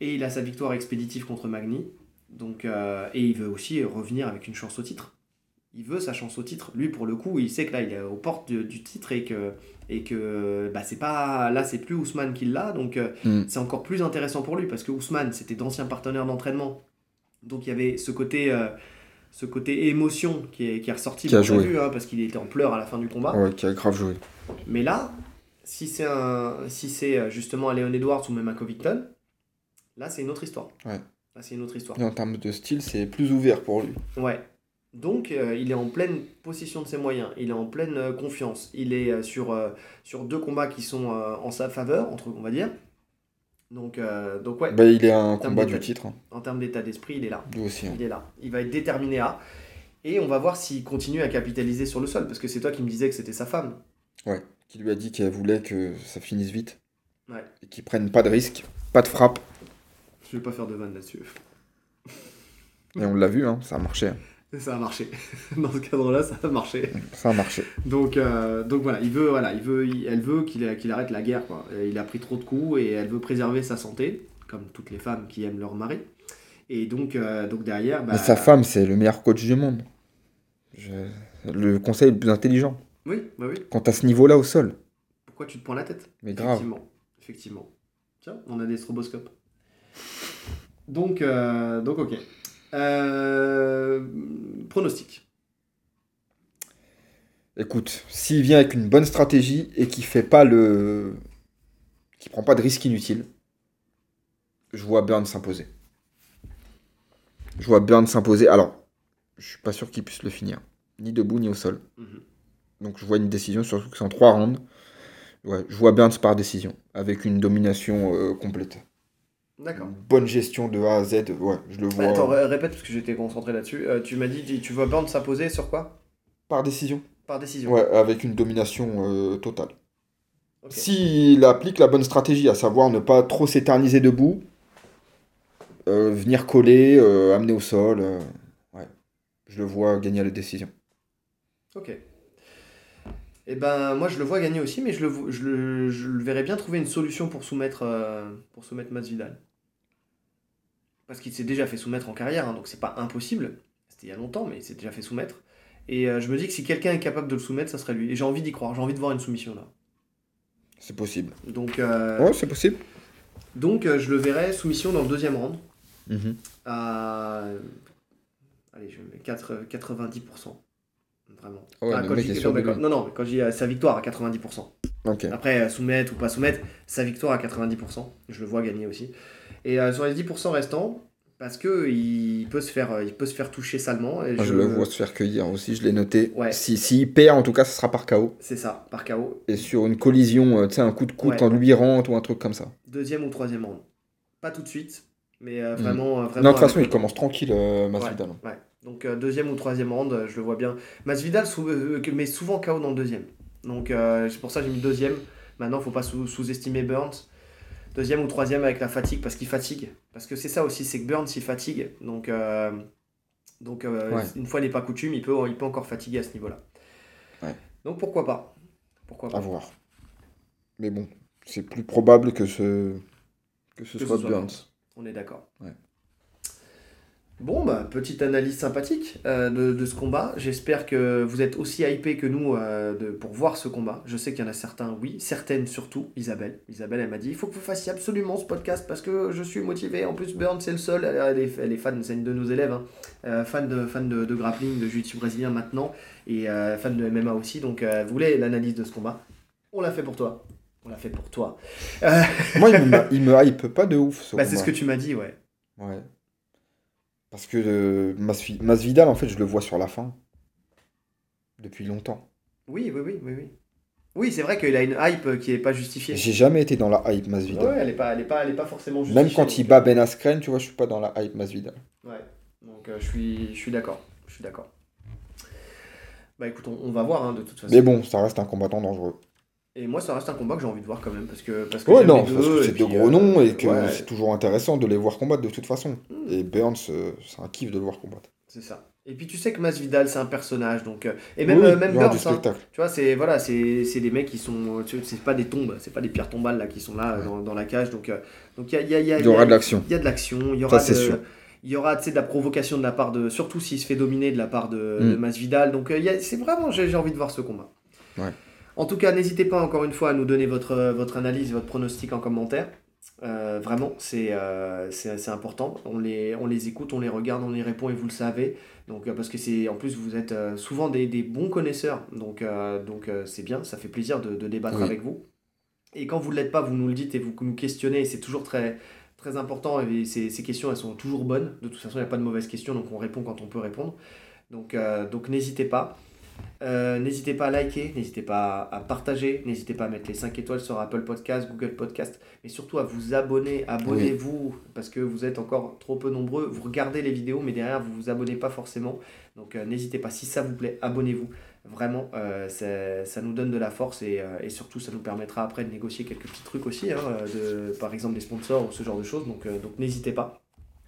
Et il a sa victoire expéditive contre Magny. Donc, et il veut aussi revenir avec une chance au titre. il veut sa chance au titre. Lui, pour le coup, il sait que là, il est aux portes du, du titre et que, et que bah, c'est pas là, c'est plus Ousmane qui l'a. Donc, Mm. c'est encore plus intéressant pour lui parce que Ousmane, c'était d'anciens partenaires d'entraînement. Donc, il y avait ce côté, ce côté émotion qui est, qui est ressorti. Qui a joué. vu, hein, parce qu'il était en pleurs à la fin du combat. Ouais, qui a grave joué. Mais là, si c'est un, si c'est euh, justement un Leon Edwards ou même un Covington, là, c'est une autre histoire. Ouais. Là, c'est une autre histoire. Et en termes de style, c'est plus ouvert pour lui. Ouais. Donc, euh, il est en pleine possession de ses moyens, il est en pleine euh, confiance, il est euh, sur, sur deux combats qui sont en sa faveur, entre on va dire. Donc, euh, donc ouais, Bah, il est un combat du titre. hein. en termes d'état d'esprit, il est là. Lui aussi. hein. Il est là. Il va être déterminé à. Et on va voir s'il continue à capitaliser sur le sol, parce que c'est toi qui me disais que c'était sa femme. Qui lui a dit qu'elle voulait que ça finisse vite. Ouais. Et qu'il prenne pas de risque, pas de frappe. Je vais pas faire de vanne là-dessus. Et on l'a vu, hein, ça a marché. Ça a marché. Dans ce cadre-là, ça a marché. Ça a marché. Donc, euh, donc voilà, il veut, voilà, il veut, il- elle veut qu'il qu'il arrête la guerre. Quoi. Il a pris trop de coups et elle veut préserver sa santé, comme toutes les femmes qui aiment leur mari. Et donc, euh, donc derrière, bah, Mais sa femme, c'est le meilleur coach du monde. Je- Le conseil le plus intelligent. Oui, bah oui. Quand à ce niveau-là au sol. Pourquoi tu te prends la tête? Mais grave. Effectivement. Effectivement. Tiens, on a des stroboscopes. Donc, euh, donc ok. Euh, pronostic. Écoute, s'il vient avec une bonne stratégie et qui fait pas le. qui prend pas de risques inutiles, je vois Burns s'imposer. Je vois Burns s'imposer. Alors, je suis pas sûr qu'il puisse le finir. Ni debout, ni au sol. Mhm. Donc je vois une décision, surtout que c'est en trois rounds. Ouais, je vois Burns par décision, avec une domination euh, complète. D'accord. Bonne gestion de A à Z, ouais, je le vois. Ouais, attends, ré- répète parce que j'étais concentré là-dessus. Euh, tu m'as dit, tu- vois Burns s'imposer sur quoi? Par décision. Par décision. Ouais, avec une domination euh, totale. S'il applique la bonne stratégie, à savoir ne pas trop s'éterniser debout, euh, venir coller, amener au sol, ouais, je le vois gagner à la décision. Ok. Et ben moi je le vois gagner aussi, mais je le, je le, je le verrais bien trouver une solution pour soumettre, euh, pour soumettre Masvidal. Parce qu'il s'est déjà fait soumettre en carrière, hein, donc c'est pas impossible. C'était il y a longtemps, mais il s'est déjà fait soumettre. Et euh, je me dis que si quelqu'un est capable de le soumettre, ça serait lui. Et j'ai envie d'y croire, j'ai envie de voir une soumission là. C'est possible. Donc, euh, Ouais, c'est possible. donc euh, je le verrais soumission dans le deuxième round Mhm. à. Allez, je mets 4, 90%. Vraiment. Ah ouais, Ah, quand dis- non, mais quand- non, quand je dis euh, sa victoire à 90%. Ok. Après, euh, soumettre ou pas soumettre, sa victoire à 90%. Je le vois gagner aussi. Et euh, sur les 10% restants, parce que il peut se faire, il peut se faire toucher salement. Et Moi, je... le vois se faire cueillir aussi, je l'ai noté. Ouais. Si, s'il perd, en tout cas, ce sera par KO. C'est ça, par KO. Et sur une collision, tu sais, un coup de coude Ouais. quand lui rentre ou un truc comme ça. Deuxième ou troisième round. Pas tout de suite, mais Mhm. vraiment. vraiment Non, de toute façon, il commence tranquille, Masvidal. Ouais. Donc euh, deuxième ou troisième round, euh, je le vois bien. Masvidal sou- euh, met souvent KO dans le deuxième. Donc c'est pour ça que j'ai mis deuxième. Maintenant, faut pas sous- sous-estimer Burns. Deuxième ou troisième avec la fatigue, parce qu'il fatigue. Parce que c'est ça aussi, c'est que Burns, il fatigue. Donc, euh, donc euh, Ouais. une fois n'est pas coutume, il peut, il peut encore fatiguer à ce niveau-là. Ouais. Donc pourquoi pas Pourquoi pas À voir. Mais bon, c'est plus probable que ce, que ce Que ce soit soit Burns. On est d'accord. Ouais. Bon, bah, petite analyse sympathique euh, de, de ce combat. J'espère que vous êtes aussi hypés que nous euh, de, pour voir ce combat. Je sais qu'il y en a certains, oui, certaines surtout. Isabelle. Isabelle, elle m'a dit il faut que vous fassiez absolument ce podcast parce que je suis motivé. En plus, Burn, c'est le seul. Elle, elle est, elle est fan, c'est une de nos élèves, hein. Euh, fan, de, fan de, de grappling, de jiu-jitsu brésilien maintenant et fan de MMA aussi. Donc, vous voulez l'analyse de ce combat? On l'a fait pour toi. On l'a fait pour toi. Moi, il me, il me hype pas de ouf. Ce bah, c'est ce que tu m'as dit, ouais. Ouais. Parce que euh, Masvi- Masvidal, en fait, je le vois sur la fin. Depuis longtemps. Oui, oui, oui, oui, oui. Oui, c'est vrai qu'il a une hype qui est pas justifiée. J'ai jamais été dans la hype Masvidal. Ouais, elle est pas, elle est pas, elle est pas forcément justifiée. Même quand il bat Ben Askren, tu vois, je suis pas dans la hype Masvidal. euh, Ouais. Donc euh, je suis, je suis d'accord. Je suis d'accord. Bah écoute, on, on va voir hein, de toute façon. Mais bon, ça reste un combattant dangereux. Et moi, ça reste un combat que j'ai envie de voir quand même parce que parce que Ouais, non, les parce que c'est de gros euh, noms et que ouais, c'est toujours intéressant de les voir combattre de toute façon. hmm, Et Burns, euh, c'est un kiff de le voir combattre. c'est ça. Et puis tu sais que Masvidal c'est un personnage donc euh, et même Oui, euh, même Burns, hein, tu vois c'est voilà c'est c'est des mecs qui sont c'est pas des tombes c'est pas des pierres tombales là qui sont là Ouais. dans, dans la cage donc euh, donc il y y y a- Il y aura de l'action. il y a de l'action il y aura Ça, c'est de- sûr. Il y aura de la provocation de la part de. Surtout s'il se fait dominer de la part de, Mm. de Masvidal. Donc il y a- c'est vraiment. J'ai j'ai envie de voir ce combat. Ouais. En tout cas, n'hésitez pas encore une fois à nous donner votre, votre analyse, votre pronostic en commentaire. Euh, vraiment, c'est euh, c'est important. On les, on les écoute, on les regarde, on les répond et vous le savez. Donc, euh, parce que c'est en plus, vous êtes euh, souvent des, des bons connaisseurs. Donc, euh, donc euh, c'est bien, ça fait plaisir de, de débattre Oui. avec vous. Et quand vous ne l'êtes pas, vous nous le dites et vous nous questionnez. C'est toujours très, très important. Et ces, ces questions, elles sont toujours bonnes. De toute façon, il n'y a pas de mauvaises questions. Donc, on répond quand on peut répondre. Donc, euh, donc n'hésitez pas. Euh, n'hésitez pas à liker, n'hésitez pas à partager, n'hésitez pas à mettre les 5 étoiles sur Apple Podcast, Google Podcast, mais surtout à vous abonner. Abonnez-vous parce que vous êtes encore trop peu nombreux. Vous regardez les vidéos, mais derrière vous vous abonnez pas forcément. Donc euh, n'hésitez pas, si ça vous plaît, abonnez-vous. Vraiment, euh, c'est- ça nous donne de la force et, et surtout ça nous permettra après de négocier quelques petits trucs aussi, hein, de, par exemple des sponsors ou ce genre de choses. Donc n'hésitez pas.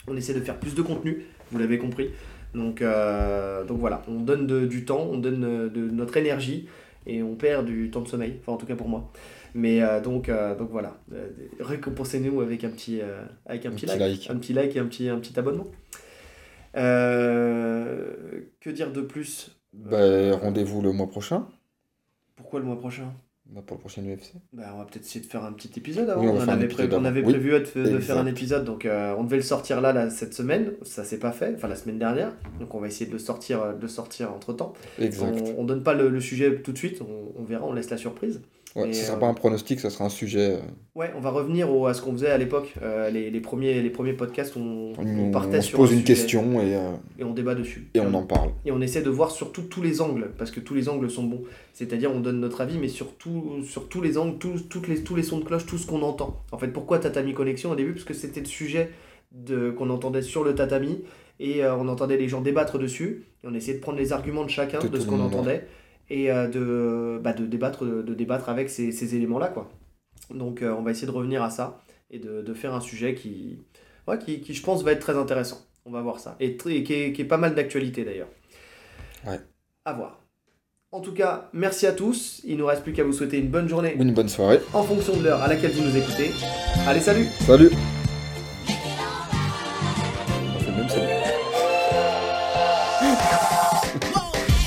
On essaie de faire plus de contenu, vous l'avez compris. Donc, euh, donc voilà, on donne de- du temps, on donne euh, de, notre énergie et on perd du temps de sommeil, enfin en tout cas pour moi. Mais euh, donc, euh, donc voilà, récompensez-nous avec un petit, avec un, petit, petit like, like. un petit like et un petit, un petit abonnement. Que dire de plus? Bah, Rendez-vous le mois prochain Pourquoi le mois prochain? Bah, pour le prochain UFC. bah, on va peut-être essayer de faire un petit épisode avant. Oui, on avait, épisode prévu, on avant. avait Oui, prévu de, de faire un épisode, donc euh, on devait le sortir là, là cette semaine. Ça s'est pas fait, enfin la semaine dernière. Donc on va essayer de le sortir, euh, de sortir entre temps. Exact. On, on donne pas le, le sujet tout de suite, on, on verra, on laisse la surprise. Ouais, ce sera euh, pas un pronostic, ça sera un sujet. euh, Ouais, on va revenir au- à ce qu'on faisait à l'époque. Euh, les, les premiers, les premiers podcasts, on, on on, partait pose un une sujet question et, euh, et on débat dessus. et on en parle. Et on essaie de voir surtout tous les angles, parce que tous les angles sont bons. C'est-à-dire, on donne notre avis, mais sur, tout- sur tous les angles, tous, toutes les, tous les sons de cloche, tout ce qu'on entend. En fait, pourquoi Tatami Connexion au début? Parce que c'était le sujet qu'on entendait sur le tatami, et euh, on entendait les gens débattre dessus, et on essayait de prendre les arguments de chacun, De de ce qu'on monde, entendait, et euh, de, bah, de, débattre, de, débattre avec ces, ces éléments-là. quoi. Donc, euh, on va essayer de revenir à ça, et de, de faire un sujet qui, ouais, qui, qui, je pense, va être très intéressant. On va voir ça. Et, très- et qui, est, qui est pas mal d'actualité d'ailleurs. Ouais. À voir. En tout cas, merci à tous. Il nous reste plus qu'à vous souhaiter une bonne journée Une bonne soirée. en fonction de l'heure à laquelle vous nous écoutez. Allez, salut Salut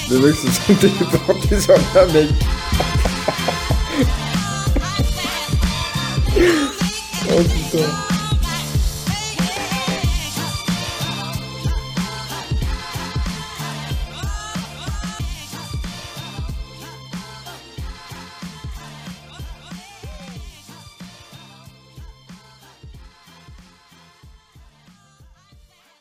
Le mec se sont téléportés sur un mec. oh putain.